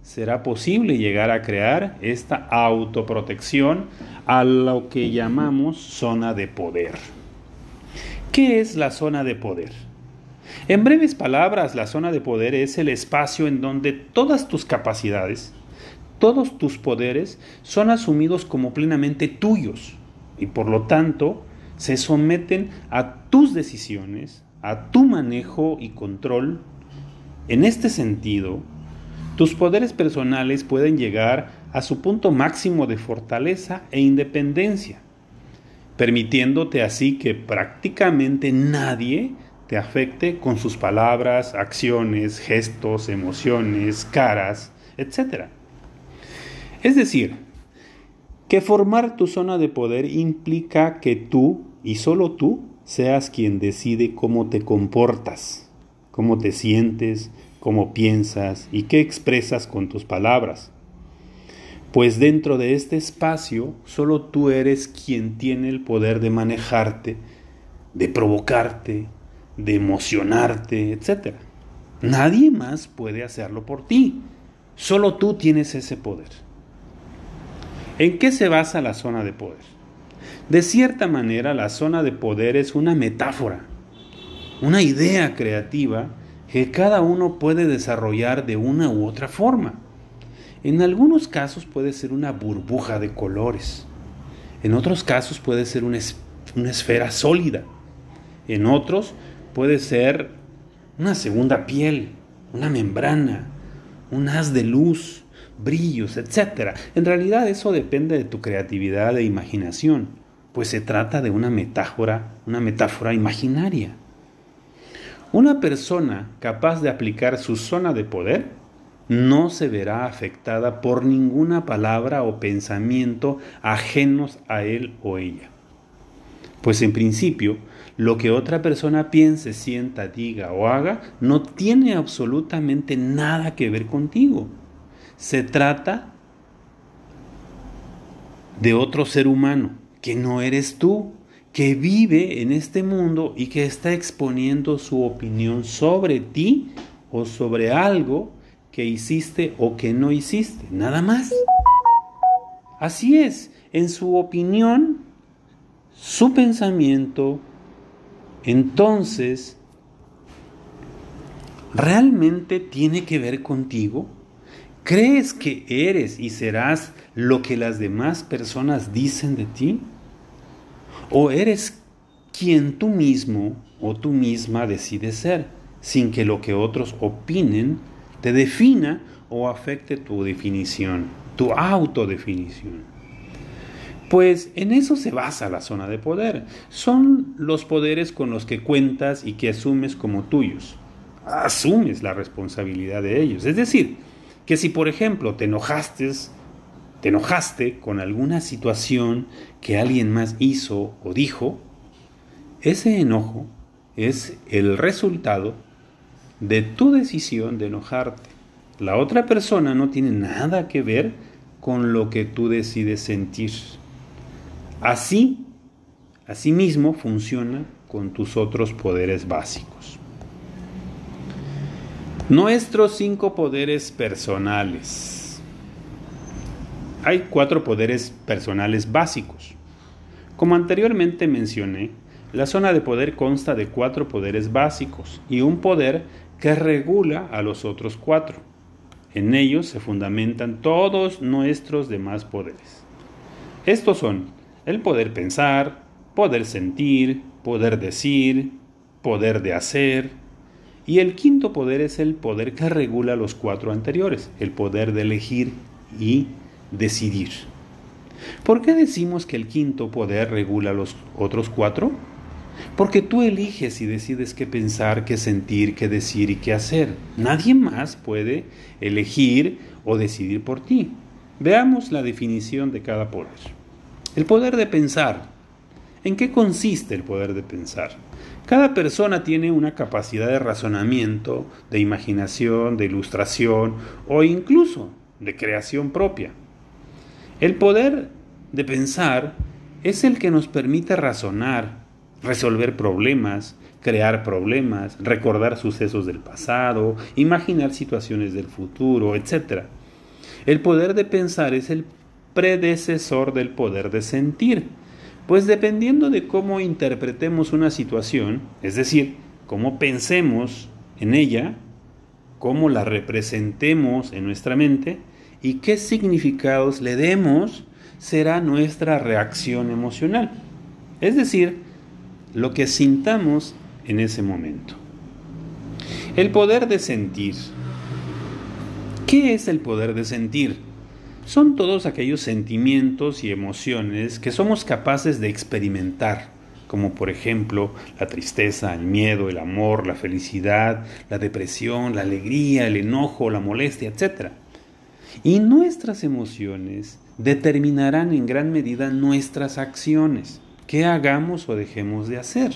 será posible llegar a crear esta autoprotección a lo que llamamos zona de poder. ¿Qué es la zona de poder? En breves palabras, la zona de poder es el espacio en donde todas tus capacidades, todos tus poderes son asumidos como plenamente tuyos y por lo tanto se someten a tus decisiones, a tu manejo y control. En este sentido, tus poderes personales pueden llegar a su punto máximo de fortaleza e independencia, permitiéndote así que prácticamente nadie te afecte con sus palabras, acciones, gestos, emociones, caras, etc. Es decir, que formar tu zona de poder implica que tú y solo tú seas quien decide cómo te comportas, cómo te sientes, cómo piensas y qué expresas con tus palabras. Pues dentro de este espacio solo tú eres quien tiene el poder de manejarte, de provocarte, de emocionarte, etc. Nadie más puede hacerlo por ti. Solo tú tienes ese poder. ¿En qué se basa la zona de poder? De cierta manera, la zona de poder es una metáfora, una idea creativa que cada uno puede desarrollar de una u otra forma. En algunos casos puede ser una burbuja de colores, en otros casos puede ser una, una esfera sólida, en otros puede ser una segunda piel, una membrana, un haz de luz, brillos, etc. En realidad eso depende de tu creatividad e imaginación, pues se trata de una metáfora, una metáfora imaginaria. Una persona capaz de aplicar su zona de poder no se verá afectada por ninguna palabra o pensamiento ajenos a él o ella. Pues en principio, lo que otra persona piense, sienta, diga o haga no tiene absolutamente nada que ver contigo. Se trata de otro ser humano, que no eres tú, que vive en este mundo y que está exponiendo su opinión sobre ti o sobre algo que hiciste o que no hiciste, nada más. Así es, en su opinión, su pensamiento, entonces, ¿realmente tiene que ver contigo? ¿Crees que eres y serás lo que las demás personas dicen de ti? ¿O eres quien tú mismo o tú misma decides ser, sin que lo que otros opinen te defina o afecte tu definición, tu autodefinición? Pues en eso se basa la zona de poder. Son los poderes con los que cuentas y que asumes como tuyos. Asumes la responsabilidad de ellos. Es decir, que si por ejemplo te enojaste te enojaste con alguna situación que alguien más hizo o dijo, ese enojo es el resultado de tu decisión de enojarte. La otra persona no tiene nada que ver con lo que tú decides sentir. Así, asimismo, funciona con tus otros poderes básicos. Nuestros cinco poderes personales hay cuatro poderes personales básicos. Como anteriormente mencioné, la zona de poder consta de cuatro poderes básicos y un poder que regula a los otros cuatro. En ellos se fundamentan todos nuestros demás poderes. Estos son el poder pensar, poder sentir, poder decir, poder de hacer, y el quinto poder es el poder que regula los cuatro anteriores, el poder de elegir y decidir. ¿Por qué decimos que el quinto poder regula los otros cuatro? Porque tú eliges y decides qué pensar, qué sentir, qué decir y qué hacer. Nadie más puede elegir o decidir por ti. Veamos la definición de cada poder. El poder de pensar. ¿En qué consiste el poder de pensar? Cada persona tiene una capacidad de razonamiento, de imaginación, de ilustración o incluso de creación propia. El poder de pensar es el que nos permite razonar, resolver problemas, crear problemas, recordar sucesos del pasado, imaginar situaciones del futuro, etc. El poder de pensar es el predecesor del poder de sentir, pues dependiendo de cómo interpretemos una situación, es decir, cómo pensemos en ella, cómo la representemos en nuestra mente, y qué significados le demos será nuestra reacción emocional. Es decir, lo que sintamos en ese momento. El poder de sentir. ¿Qué es el poder de sentir? Son todos aquellos sentimientos y emociones que somos capaces de experimentar, como por ejemplo la tristeza, el miedo, el amor, la felicidad, la depresión, la alegría, el enojo, la molestia, etc. Y nuestras emociones determinarán en gran medida nuestras acciones, qué hagamos o dejemos de hacer.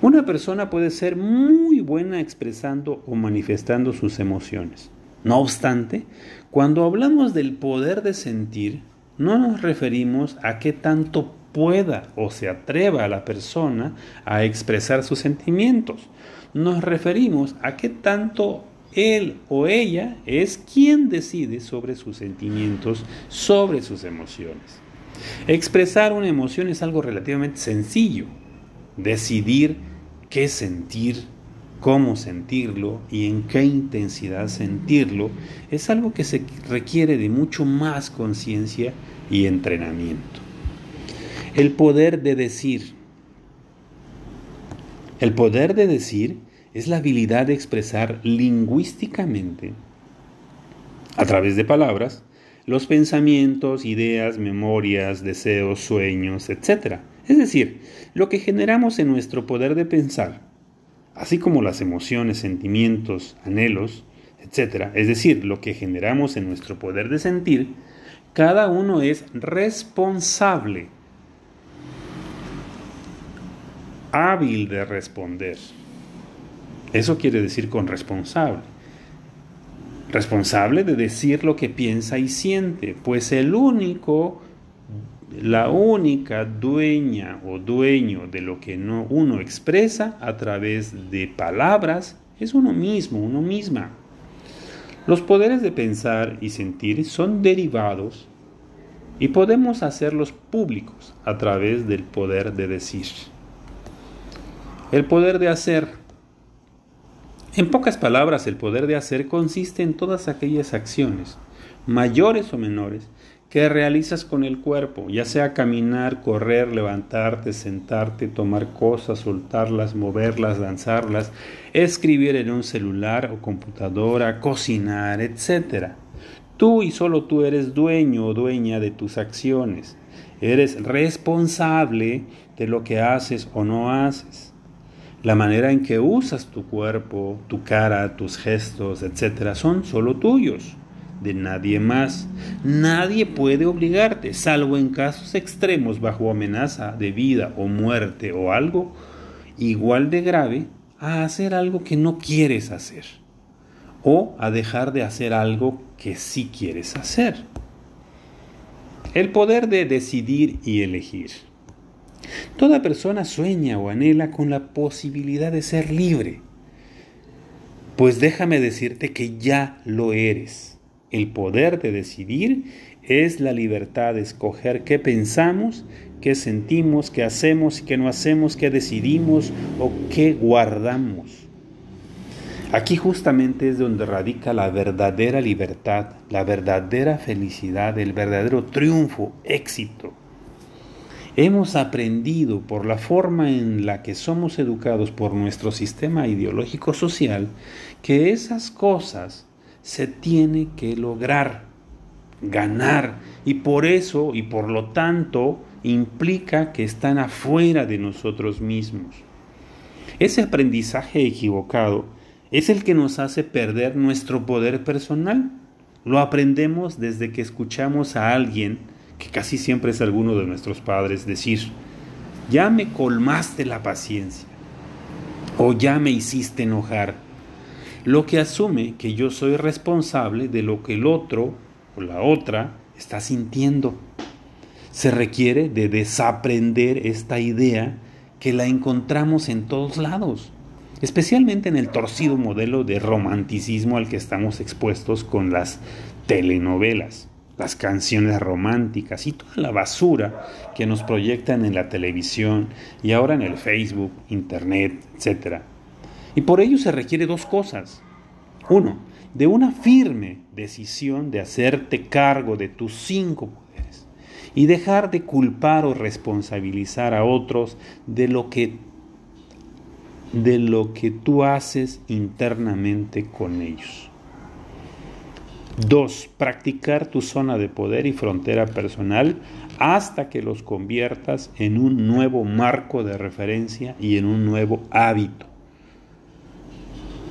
Una persona puede ser muy buena expresando o manifestando sus emociones. No obstante, cuando hablamos del poder de sentir, no nos referimos a qué tanto pueda o se atreva a la persona a expresar sus sentimientos. Nos referimos a qué tanto él o ella es quien decide sobre sus sentimientos, sobre sus emociones. Expresar una emoción es algo relativamente sencillo. Decidir qué sentir, cómo sentirlo y en qué intensidad sentirlo es algo que se requiere de mucho más conciencia y entrenamiento. El poder de decir. El poder de decir es la habilidad de expresar lingüísticamente, a través de palabras, los pensamientos, ideas, memorias, deseos, sueños, etc. Es decir, lo que generamos en nuestro poder de pensar, así como las emociones, sentimientos, anhelos, etc. Es decir, lo que generamos en nuestro poder de sentir, cada uno es responsable, hábil de responder. Eso quiere decir con responsable. Responsable de decir lo que piensa y siente, pues el único, la única dueña o dueño de lo que no, uno expresa a través de palabras es uno mismo, uno misma. Los poderes de pensar y sentir son derivados y podemos hacerlos públicos a través del poder de decir. El poder de hacer en pocas palabras, el poder de hacer consiste en todas aquellas acciones, mayores o menores, que realizas con el cuerpo, ya sea caminar, correr, levantarte, sentarte, tomar cosas, soltarlas, moverlas, danzarlas, escribir en un celular o computadora, cocinar, etc. Tú y solo tú eres dueño o dueña de tus acciones. Eres responsable de lo que haces o no haces. La manera en que usas tu cuerpo, tu cara, tus gestos, etc., son solo tuyos, de nadie más. Nadie puede obligarte, salvo en casos extremos bajo amenaza de vida o muerte o algo igual de grave, a hacer algo que no quieres hacer o a dejar de hacer algo que sí quieres hacer. El poder de decidir y elegir. Toda persona sueña o anhela con la posibilidad de ser libre. Pues déjame decirte que ya lo eres. El poder de decidir es la libertad de escoger qué pensamos, qué sentimos, qué hacemos y qué no hacemos, qué decidimos o qué guardamos. Aquí justamente es donde radica la verdadera libertad, la verdadera felicidad, el verdadero triunfo, éxito. Hemos aprendido por la forma en la que somos educados por nuestro sistema ideológico social que esas cosas se tiene que lograr, ganar, y por eso y por lo tanto implica que están afuera de nosotros mismos. Ese aprendizaje equivocado es el que nos hace perder nuestro poder personal. Lo aprendemos desde que escuchamos a alguien que casi siempre es alguno de nuestros padres, decir, ya me colmaste la paciencia o ya me hiciste enojar, lo que asume que yo soy responsable de lo que el otro o la otra está sintiendo. Se requiere de desaprender esta idea que la encontramos en todos lados, especialmente en el torcido modelo de romanticismo al que estamos expuestos con las telenovelas las canciones románticas y toda la basura que nos proyectan en la televisión y ahora en el Facebook, Internet, etc. Y por ello se requiere dos cosas. Uno, de una firme decisión de hacerte cargo de tus cinco poderes. y dejar de culpar o responsabilizar a otros de lo que de lo que tú haces internamente con ellos. 2. Practicar tu zona de poder y frontera personal hasta que los conviertas en un nuevo marco de referencia y en un nuevo hábito.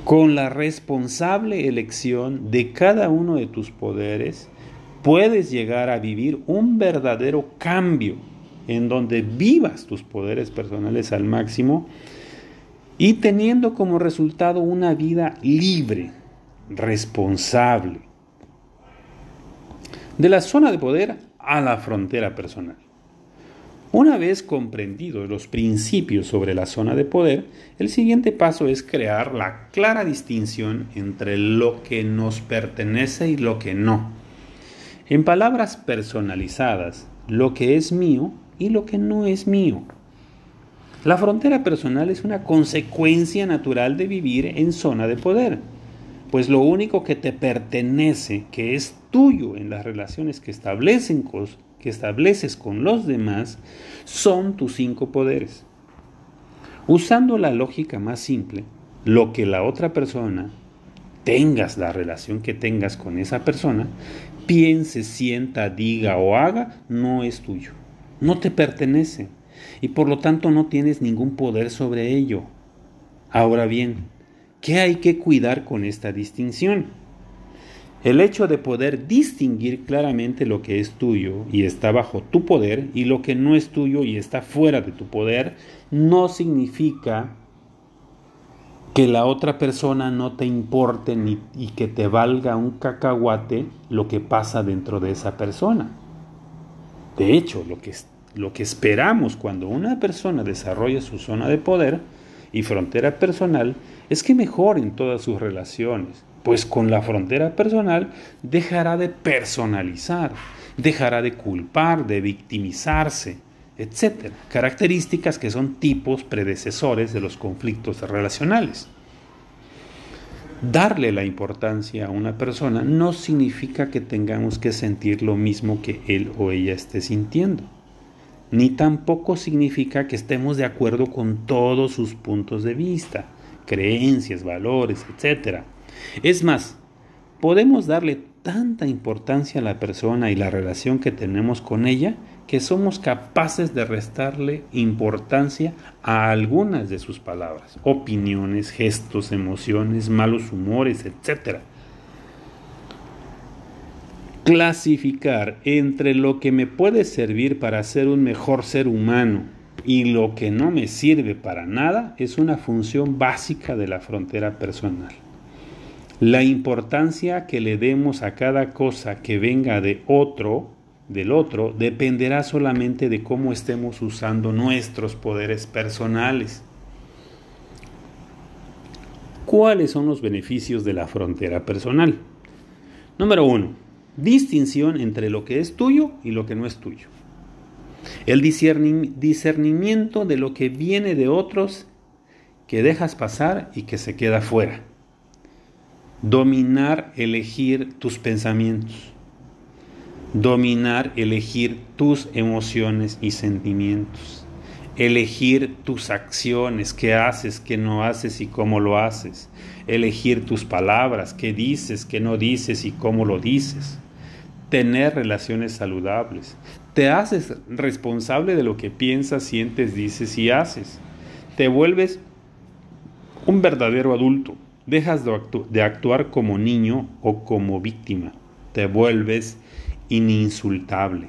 Con la responsable elección de cada uno de tus poderes, puedes llegar a vivir un verdadero cambio en donde vivas tus poderes personales al máximo y teniendo como resultado una vida libre, responsable. De la zona de poder a la frontera personal. Una vez comprendidos los principios sobre la zona de poder, el siguiente paso es crear la clara distinción entre lo que nos pertenece y lo que no. En palabras personalizadas, lo que es mío y lo que no es mío. La frontera personal es una consecuencia natural de vivir en zona de poder, pues lo único que te pertenece, que es tuyo en las relaciones que, establecen, que estableces con los demás, son tus cinco poderes. Usando la lógica más simple, lo que la otra persona, tengas la relación que tengas con esa persona, piense, sienta, diga o haga, no es tuyo, no te pertenece y por lo tanto no tienes ningún poder sobre ello. Ahora bien, ¿qué hay que cuidar con esta distinción? El hecho de poder distinguir claramente lo que es tuyo y está bajo tu poder y lo que no es tuyo y está fuera de tu poder no significa que la otra persona no te importe ni, y que te valga un cacahuate lo que pasa dentro de esa persona. De hecho, lo que, lo que esperamos cuando una persona desarrolla su zona de poder y frontera personal es que mejoren todas sus relaciones, pues con la frontera personal dejará de personalizar, dejará de culpar, de victimizarse, etc. Características que son tipos predecesores de los conflictos relacionales. Darle la importancia a una persona no significa que tengamos que sentir lo mismo que él o ella esté sintiendo, ni tampoco significa que estemos de acuerdo con todos sus puntos de vista, creencias, valores, etc. Es más, podemos darle tanta importancia a la persona y la relación que tenemos con ella que somos capaces de restarle importancia a algunas de sus palabras, opiniones, gestos, emociones, malos humores, etc. Clasificar entre lo que me puede servir para ser un mejor ser humano y lo que no me sirve para nada es una función básica de la frontera personal. La importancia que le demos a cada cosa que venga de otro del otro dependerá solamente de cómo estemos usando nuestros poderes personales. ¿Cuáles son los beneficios de la frontera personal? Número uno, distinción entre lo que es tuyo y lo que no es tuyo. El discernimiento de lo que viene de otros que dejas pasar y que se queda fuera. Dominar, elegir tus pensamientos. Dominar, elegir tus emociones y sentimientos, elegir tus acciones, qué haces, qué no haces y cómo lo haces, elegir tus palabras, qué dices, qué no dices y cómo lo dices, tener relaciones saludables, te haces responsable de lo que piensas, sientes, dices y haces, te vuelves un verdadero adulto, dejas de, actuar como niño o como víctima, te vuelves ininsultable.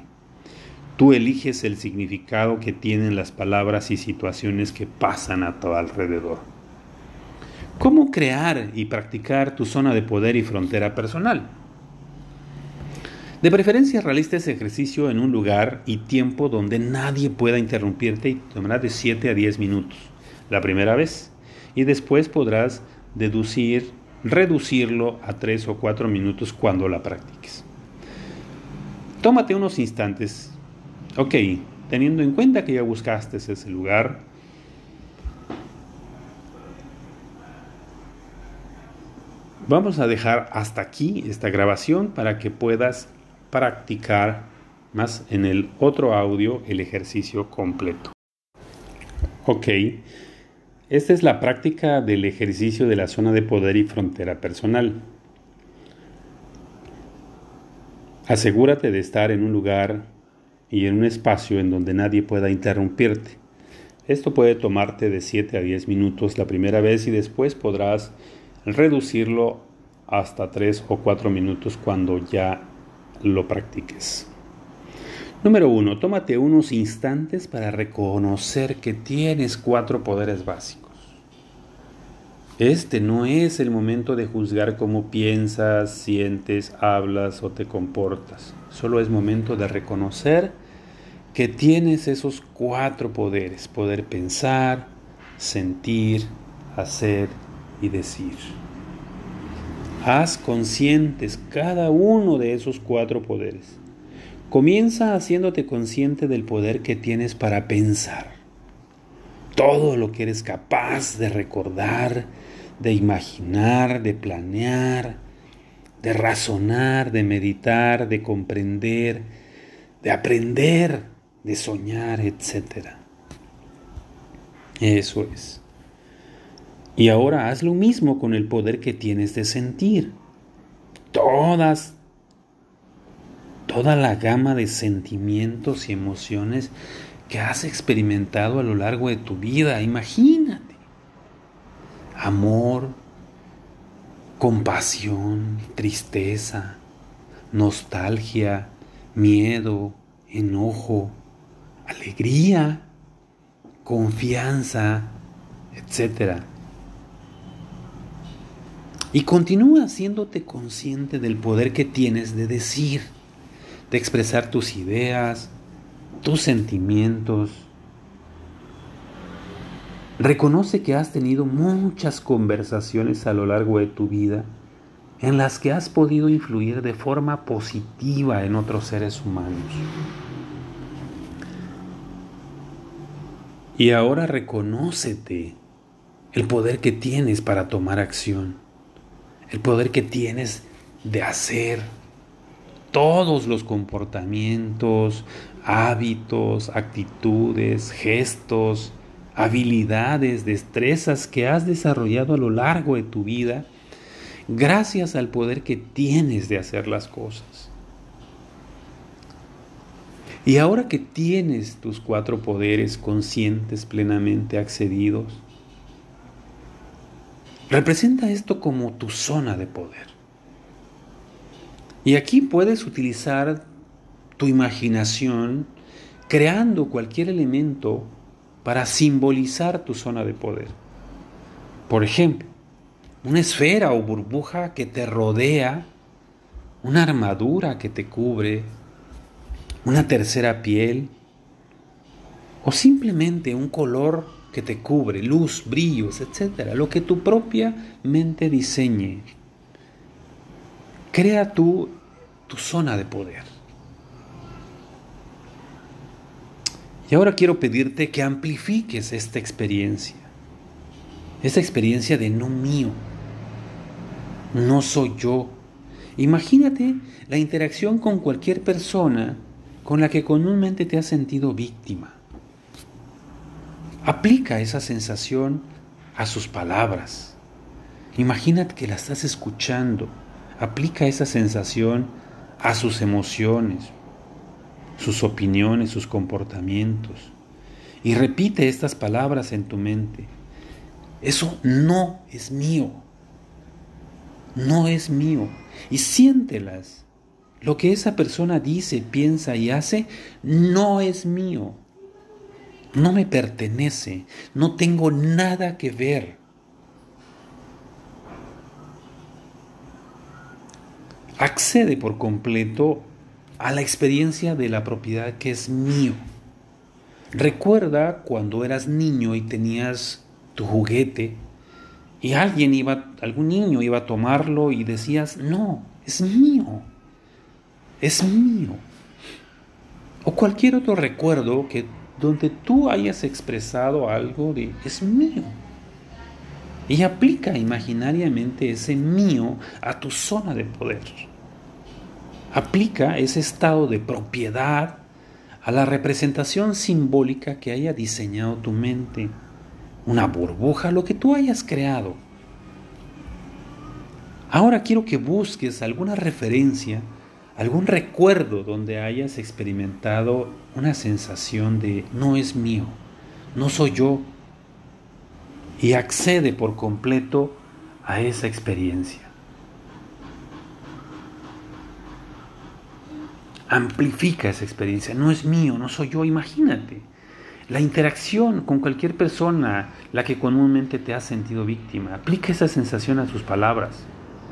Tú eliges el significado que tienen las palabras y situaciones que pasan a tu alrededor. ¿Cómo crear y practicar tu zona de poder y frontera personal? De preferencia realiza ese ejercicio en un lugar y tiempo donde nadie pueda interrumpirte y tomará de 7 a 10 minutos la primera vez y después podrás deducir, reducirlo a 3 o 4 minutos cuando la practiques. Tómate unos instantes. Ok, teniendo en cuenta que ya buscaste ese lugar, vamos a dejar hasta aquí esta grabación para que puedas practicar más en el otro audio el ejercicio completo. Ok, esta es la práctica del ejercicio de la zona de poder y frontera personal. Asegúrate de estar en un lugar y en un espacio en donde nadie pueda interrumpirte. Esto puede tomarte de 7 a 10 minutos la primera vez y después podrás reducirlo hasta 3 o 4 minutos cuando ya lo practiques. Número 1. Tómate unos instantes para reconocer que tienes cuatro poderes básicos. Este no es el momento de juzgar cómo piensas, sientes, hablas o te comportas. Solo es momento de reconocer que tienes esos cuatro poderes. Poder pensar, sentir, hacer y decir. Haz conscientes cada uno de esos cuatro poderes. Comienza haciéndote consciente del poder que tienes para pensar. Todo lo que eres capaz de recordar, de imaginar, de planear, de razonar, de meditar, de comprender, de aprender, de soñar, etc. Eso es. Y ahora haz lo mismo con el poder que tienes de sentir. Todas, toda la gama de sentimientos y emociones que has experimentado a lo largo de tu vida. Imagínate amor, compasión, tristeza, nostalgia, miedo, enojo, alegría, confianza, etc. Y continúa haciéndote consciente del poder que tienes de decir, de expresar tus ideas, tus sentimientos, Reconoce que has tenido muchas conversaciones a lo largo de tu vida en las que has podido influir de forma positiva en otros seres humanos. Y ahora reconócete el poder que tienes para tomar acción, el poder que tienes de hacer todos los comportamientos, hábitos, actitudes, gestos, habilidades, destrezas que has desarrollado a lo largo de tu vida gracias al poder que tienes de hacer las cosas. Y ahora que tienes tus cuatro poderes conscientes plenamente accedidos, representa esto como tu zona de poder. Y aquí puedes utilizar tu imaginación creando cualquier elemento para simbolizar tu zona de poder. Por ejemplo, una esfera o burbuja que te rodea, una armadura que te cubre, una tercera piel, o simplemente un color que te cubre, luz, brillos, etcétera, lo que tu propia mente diseñe. Crea tú tu zona de poder. Y ahora quiero pedirte que amplifiques esta experiencia. Esta experiencia de no mío. No soy yo. Imagínate la interacción con cualquier persona con la que comúnmente te has sentido víctima. Aplica esa sensación a sus palabras. Imagínate que la estás escuchando. Aplica esa sensación a sus emociones, sus opiniones, sus comportamientos. Y repite estas palabras en tu mente. Eso no es mío. No es mío. Y siéntelas. Lo que esa persona dice, piensa y hace no es mío. No me pertenece. No tengo nada que ver. Accede por completo a la experiencia de la propiedad que es mío. Recuerda cuando eras niño y tenías tu juguete y alguien iba, algún niño iba a tomarlo y decías, no, es mío, es mío. O cualquier otro recuerdo que donde tú hayas expresado algo de es mío. Y aplica imaginariamente ese mío a tu zona de poder. Aplica ese estado de propiedad a la representación simbólica que haya diseñado tu mente, una burbuja, lo que tú hayas creado. Ahora quiero que busques alguna referencia, algún recuerdo donde hayas experimentado una sensación de no es mío, no soy yo, y accede por completo a esa experiencia. Amplifica esa experiencia, no es mío, no soy yo, imagínate. La interacción con cualquier persona, la que comúnmente te ha sentido víctima, aplica esa sensación a sus palabras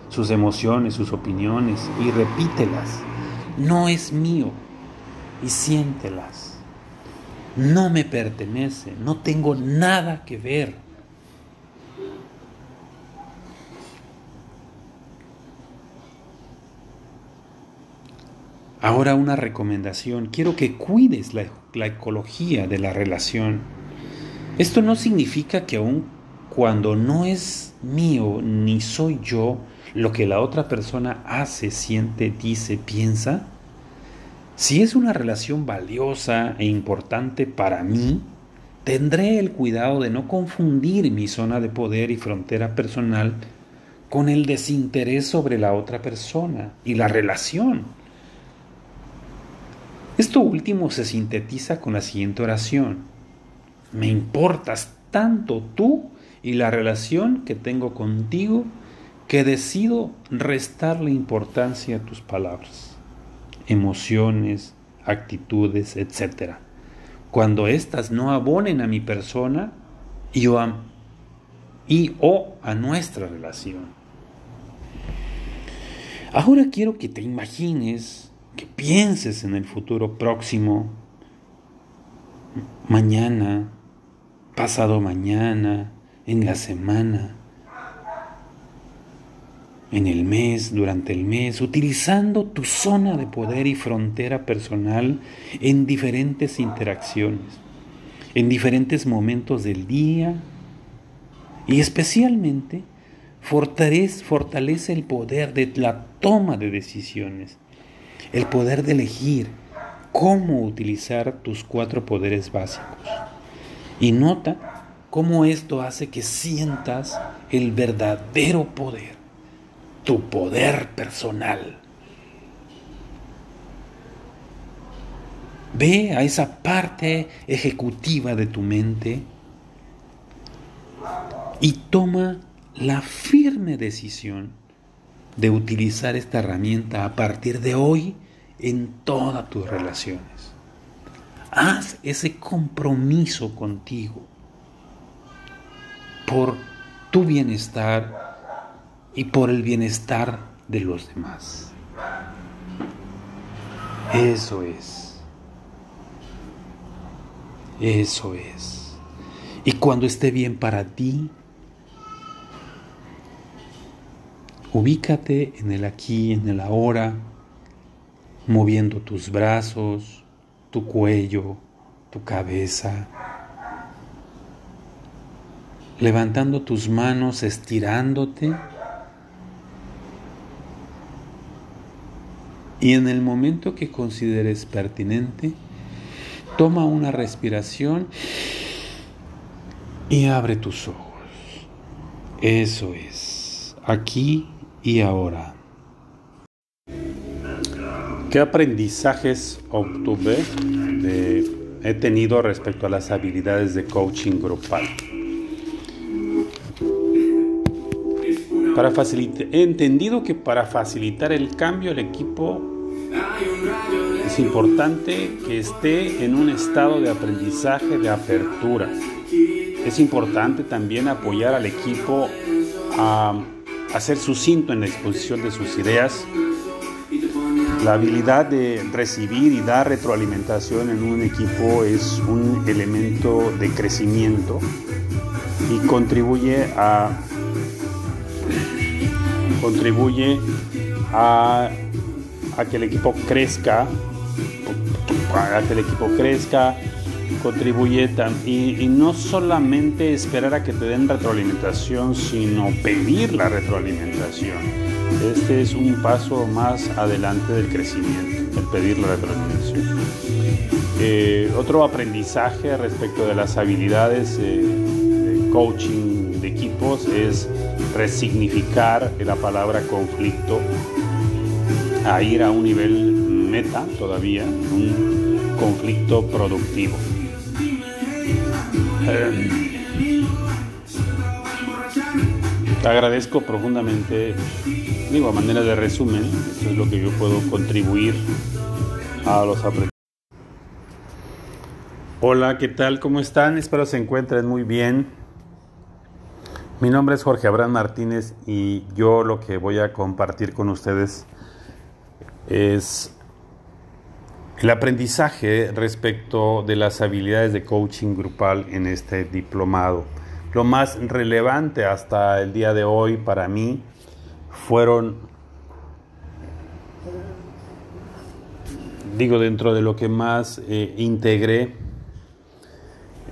sus emociones, sus opiniones y repítelas. No es mío y siéntelas. No me pertenece, no tengo nada que ver. Ahora una recomendación. Quiero que cuides la, la, ecología de la relación. Esto no significa que aun cuando no es mío ni soy yo, lo que la otra persona hace, siente, dice, piensa, si es una relación valiosa e importante para mí, tendré el cuidado de no confundir mi zona de poder y frontera personal con el desinterés sobre la otra persona y la relación. Esto último se sintetiza con la siguiente oración. Me importas tanto tú y la relación que tengo contigo que decido restarle importancia a tus palabras, emociones, actitudes, etc. Cuando éstas no abonen a mi persona y o a, y o a nuestra relación. Ahora quiero que te imagines, que pienses en el futuro próximo, mañana, pasado mañana, en la semana, en el mes, durante el mes, utilizando tu zona de poder y frontera personal en diferentes interacciones, en diferentes momentos del día y especialmente fortalece, el poder de la toma de decisiones, el poder de elegir cómo utilizar tus cuatro poderes básicos. Y nota cómo esto hace que sientas el verdadero poder tu poder personal. Ve a esa parte ejecutiva de tu mente y toma la firme decisión de utilizar esta herramienta a partir de hoy en todas tus relaciones. Haz ese compromiso contigo por tu bienestar y por el bienestar de los demás. Eso es. Eso es. Y cuando esté bien para ti, ubícate en el aquí, en el ahora, moviendo tus brazos, tu cuello, tu cabeza, levantando tus manos, estirándote Y en el momento que consideres pertinente, toma una respiración y abre tus ojos. Eso es, aquí y ahora. ¿Qué aprendizajes obtuve he tenido respecto a las habilidades de coaching grupal? He entendido que para facilitar el cambio el equipo es importante que esté en un estado de aprendizaje, de apertura. Es importante también apoyar al equipo a, a ser sucinto en la exposición de sus ideas. La habilidad de recibir y dar retroalimentación en un equipo es un elemento de crecimiento y contribuye a contribuye a, que el equipo crezca, a que el equipo crezca, contribuye y, y, no solamente esperar a que te den retroalimentación, sino pedir la retroalimentación. Este es un paso más adelante del crecimiento, el pedir la retroalimentación. Eh, otro aprendizaje respecto de las habilidades eh, de coaching de equipos es resignificar la palabra conflicto a ir a un nivel meta todavía, un conflicto productivo. Eh, te agradezco profundamente, digo, a manera de resumen, esto es lo que yo puedo contribuir a los aprendizajes. Hola, ¿qué tal? ¿Cómo están? Espero se encuentren muy bien. Mi nombre es Jorge Abraham Martínez y yo lo que voy a compartir con ustedes es el aprendizaje respecto de las habilidades de coaching grupal en este diplomado. Lo más relevante hasta el día de hoy para mí fueron, digo, dentro de lo que más eh, integré,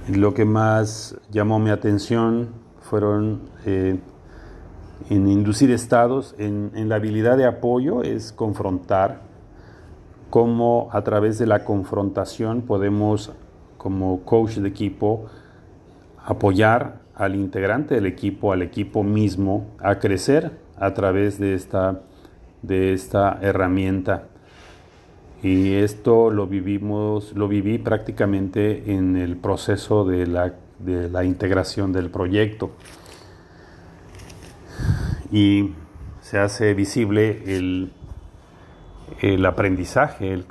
lo que más llamó mi atención fueron eh, en inducir estados, en, en la habilidad de apoyo es confrontar, cómo a través de la confrontación podemos, como coach de equipo, apoyar al integrante del equipo, al equipo mismo, a crecer a través de esta, de esta herramienta. Y esto lo vivimos, lo viví prácticamente en el proceso de la, de la integración del proyecto. Y se hace visible el, el aprendizaje, el,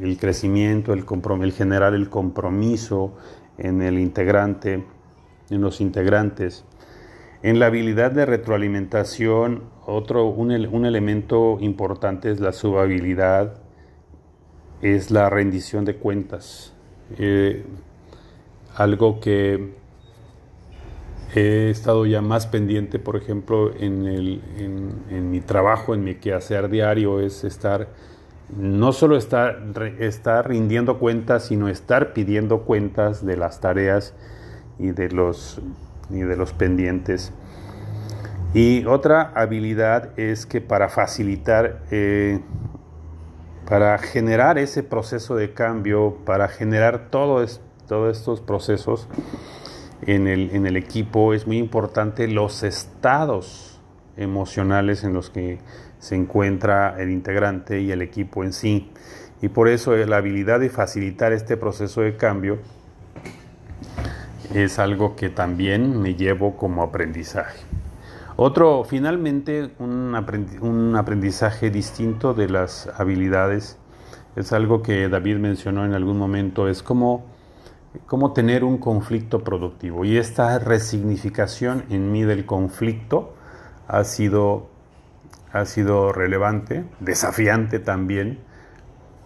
el, crecimiento, el, el generar el compromiso en el integrante, en los integrantes. En la habilidad de retroalimentación, otro, un, un elemento importante es la subhabilidad, es la rendición de cuentas. Eh, algo que he estado ya más pendiente, por ejemplo, en, el, en, mi trabajo, en mi quehacer diario, es estar, no solo estar, estar rindiendo cuentas, sino estar pidiendo cuentas de las tareas y de los, y de los pendientes. Y otra habilidad es que para facilitar, eh, para generar ese proceso de cambio, para generar todo es, todos estos procesos en el, en el equipo, es muy importante los estados emocionales en los que se encuentra el integrante y el equipo en sí. Y por eso la habilidad de facilitar este proceso de cambio es algo que también me llevo como aprendizaje. Otro, finalmente, un aprendizaje distinto de las habilidades es algo que David mencionó en algún momento, es como cómo tener un conflicto productivo. Y esta resignificación en mí del conflicto ha sido, ha sido relevante, desafiante también,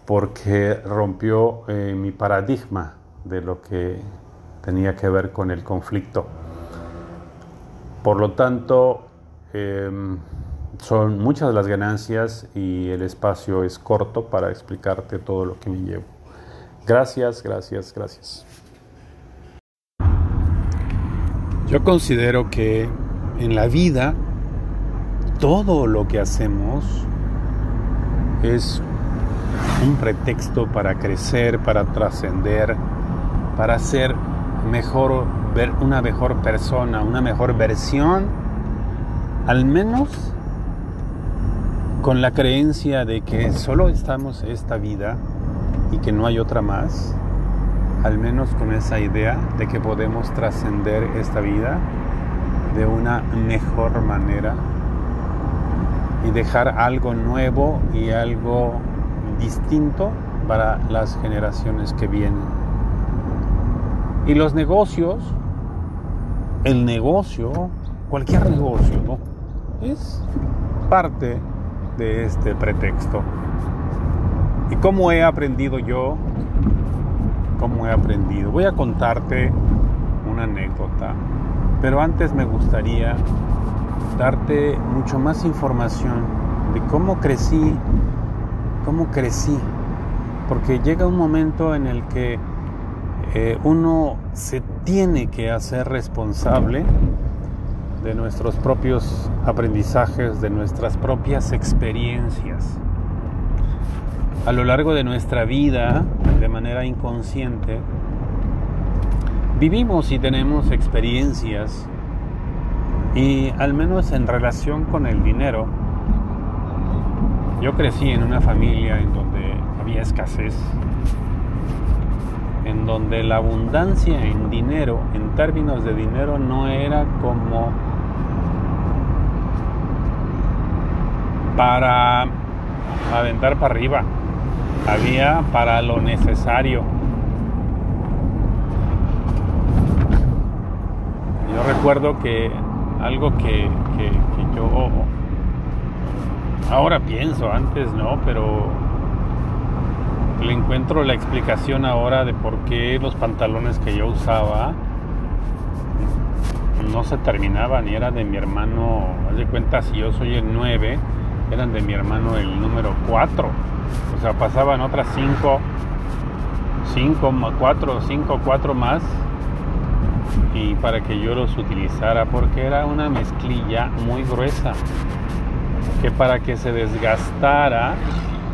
porque rompió eh, mi paradigma de lo que tenía que ver con el conflicto. Por lo tanto, eh, son muchas las ganancias y el espacio es corto para explicarte todo lo que me llevo. Gracias, gracias, gracias. Yo considero que en la vida todo lo que hacemos es un pretexto para crecer, para trascender, para ser mejor, ver una mejor persona, una mejor versión, al menos con la creencia de que solo estamos esta vida y que no hay otra más, al menos con esa idea de que podemos trascender esta vida de una mejor manera y dejar algo nuevo y algo distinto para las generaciones que vienen. Y los negocios, el negocio, cualquier negocio. Es parte de este pretexto. ¿Y cómo he aprendido yo? ¿Cómo he aprendido? Voy a contarte una anécdota, pero antes me gustaría darte mucho más información de cómo crecí, cómo crecí, porque llega un momento en el que eh, uno se tiene que hacer responsable de nuestros propios aprendizajes, de nuestras propias experiencias. A lo largo de nuestra vida, de manera inconsciente, vivimos y tenemos experiencias y al menos en relación con el dinero, yo crecí en una familia en donde había escasez, en donde la abundancia en dinero, en términos de dinero, no era como para aventar para arriba, había para lo necesario. Yo recuerdo que algo que, que, yo ahora pienso, antes no, pero le encuentro la explicación ahora de por qué los pantalones que yo usaba no se terminaban y era de mi hermano, haz de cuenta, si yo soy el 9, eran de mi hermano el número 4. O sea, pasaban otras 5, 5, 4, 5, 4 más y para que yo los utilizara porque era una mezclilla muy gruesa que para que se desgastara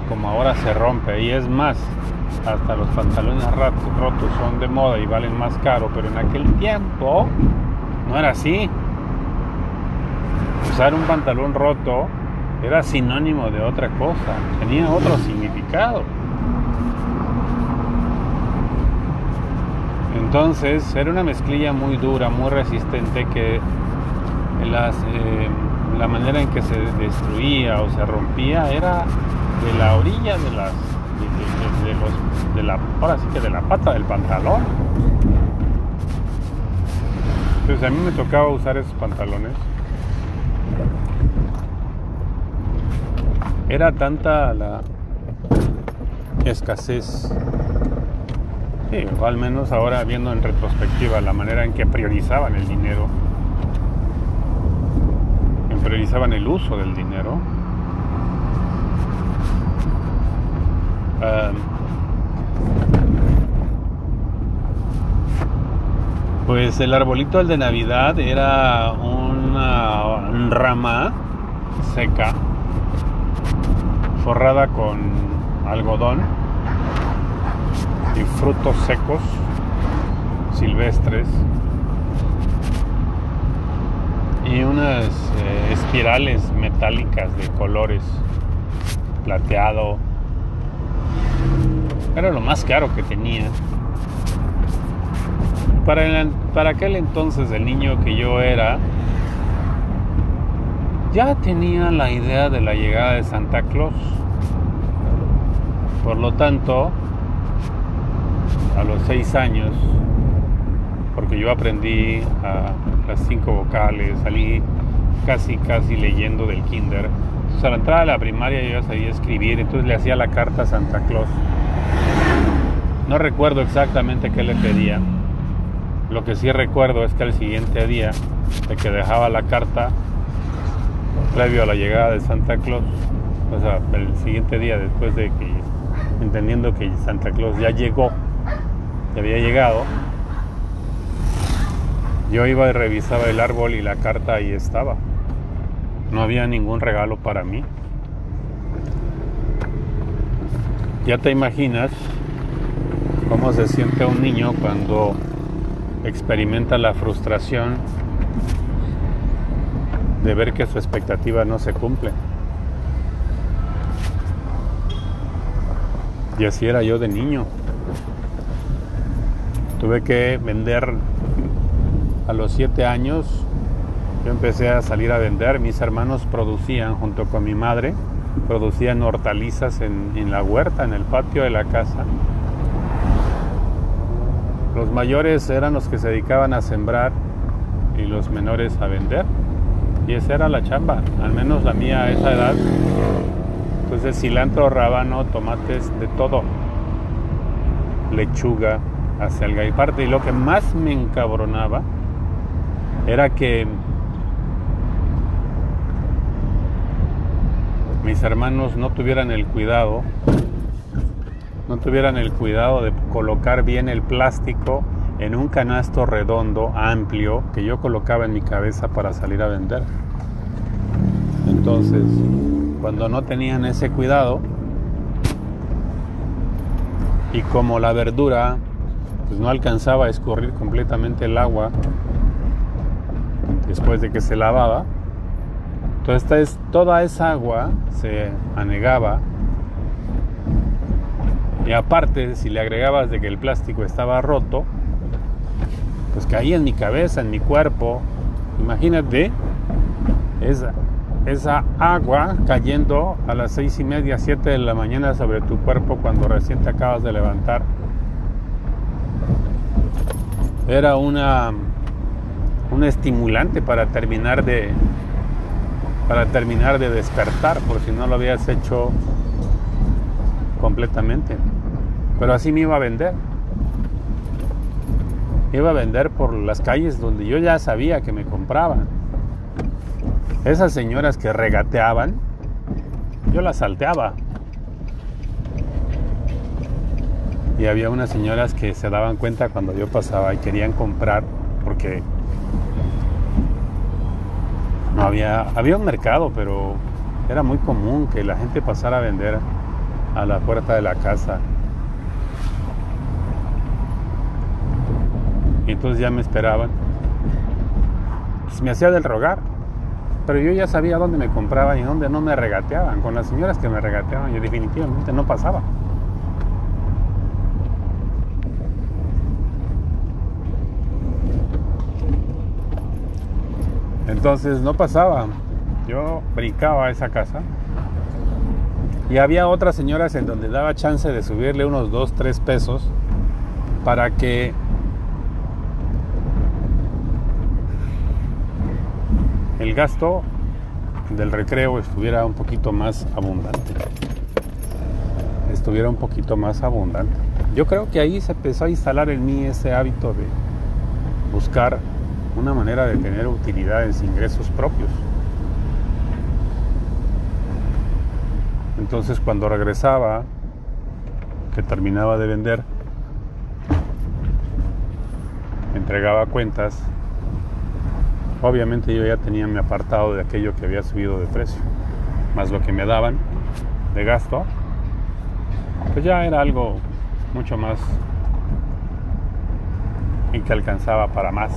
como ahora se rompe y es más hasta los pantalones rotos son de moda y valen más caro pero en aquel tiempo no era así usar un pantalón roto era sinónimo de otra cosa tenía otro significado Entonces era una mezclilla muy dura, muy resistente que eh, la manera en que se destruía o se rompía era de la orilla de las de, los, de la ahora sí que de la pata del pantalón. Entonces a mí me tocaba usar esos pantalones. Era tanta la escasez Sí, o al menos ahora viendo en retrospectiva la manera en que priorizaban el dinero, en priorizaban el uso del dinero. pues el arbolito de Navidad era una rama seca, forrada con algodón y frutos secos silvestres y unas eh, espirales metálicas de colores plateado. Era lo más caro que tenía. Para, para aquel entonces el niño que yo era ya tenía la idea de la llegada de Santa Claus por lo tanto a los seis años, porque yo aprendí a las cinco vocales, salí casi, casi leyendo del kinder. Entonces a la entrada de la primaria yo ya sabía escribir, entonces le hacía la carta a Santa Claus. No recuerdo exactamente qué le pedía. Lo que sí recuerdo es que el siguiente día de que dejaba la carta, previo a la llegada de Santa Claus, o sea, el siguiente día después de que, entendiendo que Santa Claus ya llegó, había llegado, yo iba y revisaba el árbol y la carta ahí estaba. No había ningún regalo para mí. Ya te imaginas cómo se siente un niño cuando experimenta la frustración de ver que su expectativa no se cumple. Y así era yo de niño. Tuve que vender a los siete años. Yo empecé a salir a vender. Mis hermanos producían junto con mi madre, producían hortalizas en, en la huerta, en el patio de la casa. Los mayores eran los que se dedicaban a sembrar y los menores a vender. Y esa era la chamba, al menos la mía a esa edad. Entonces cilantro, rábano, tomates, de todo. Lechuga, hacia el gaiparte. Y lo que más me encabronaba era que mis hermanos no tuvieran el cuidado, no tuvieran el cuidado de colocar bien el plástico en un canasto redondo, amplio, que yo colocaba en mi cabeza para salir a vender. Entonces, cuando no tenían ese cuidado, y como la verdura pues no alcanzaba a escurrir completamente el agua después de que se lavaba, entonces toda esa agua se anegaba y aparte si le agregabas de que el plástico estaba roto, pues caía en mi cabeza, en mi cuerpo. Imagínate esa, esa agua cayendo a las seis y media, siete de la mañana sobre tu cuerpo cuando recién te acabas de levantar. Era una un estimulante para terminar de para terminar de despertar, por si no lo habías hecho completamente. Pero así me iba a vender. Iba a vender por las calles donde yo ya sabía que me compraban. Esas señoras que regateaban, yo las salteaba. Y había unas señoras que se daban cuenta cuando yo pasaba y querían comprar porque no había había un mercado, pero era muy común que la gente pasara a vender a la puerta de la casa. Y entonces ya me esperaban. Pues me hacía del rogar. Pero yo ya sabía dónde me compraban y dónde no me regateaban. Con las señoras que me regateaban, yo definitivamente no pasaba. Entonces no pasaba. Yo brincaba a esa casa. Y había otras señoras en donde daba chance de subirle unos 2, 3 pesos para que el gasto del recreo estuviera un poquito más abundante. Estuviera un poquito más abundante. Yo creo que ahí se empezó a instalar en mí ese hábito de buscar una manera de tener utilidades, ingresos propios. Entonces cuando regresaba, que terminaba de vender, entregaba cuentas, obviamente yo ya tenía mi apartado de aquello que había subido de precio, más lo que me daban de gasto, pues ya era algo mucho más y que alcanzaba para más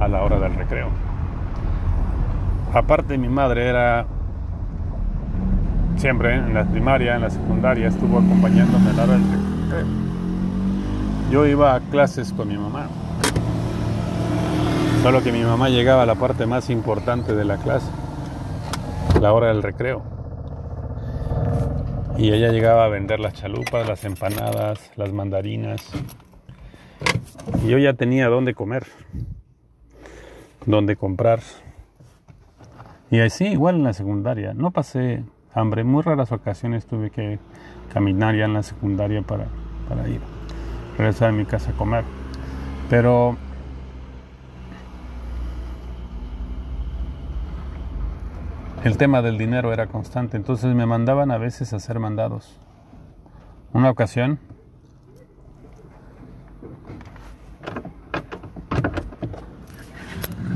a la hora del recreo. Aparte mi madre era siempre en la primaria, en la secundaria, estuvo acompañándome a la hora del recreo. Yo iba a clases con mi mamá. Solo que mi mamá llegaba a la parte más importante de la clase, la hora del recreo. Y ella llegaba a vender las chalupas, las empanadas, las mandarinas, y yo ya tenía dónde comer, dónde comprar. Y así, igual en la secundaria. No pasé hambre. Muy raras ocasiones tuve que caminar ya en la secundaria para, para ir, regresar a mi casa a comer. Pero el tema del dinero era constante. Entonces me mandaban a veces a hacer mandados. Una ocasión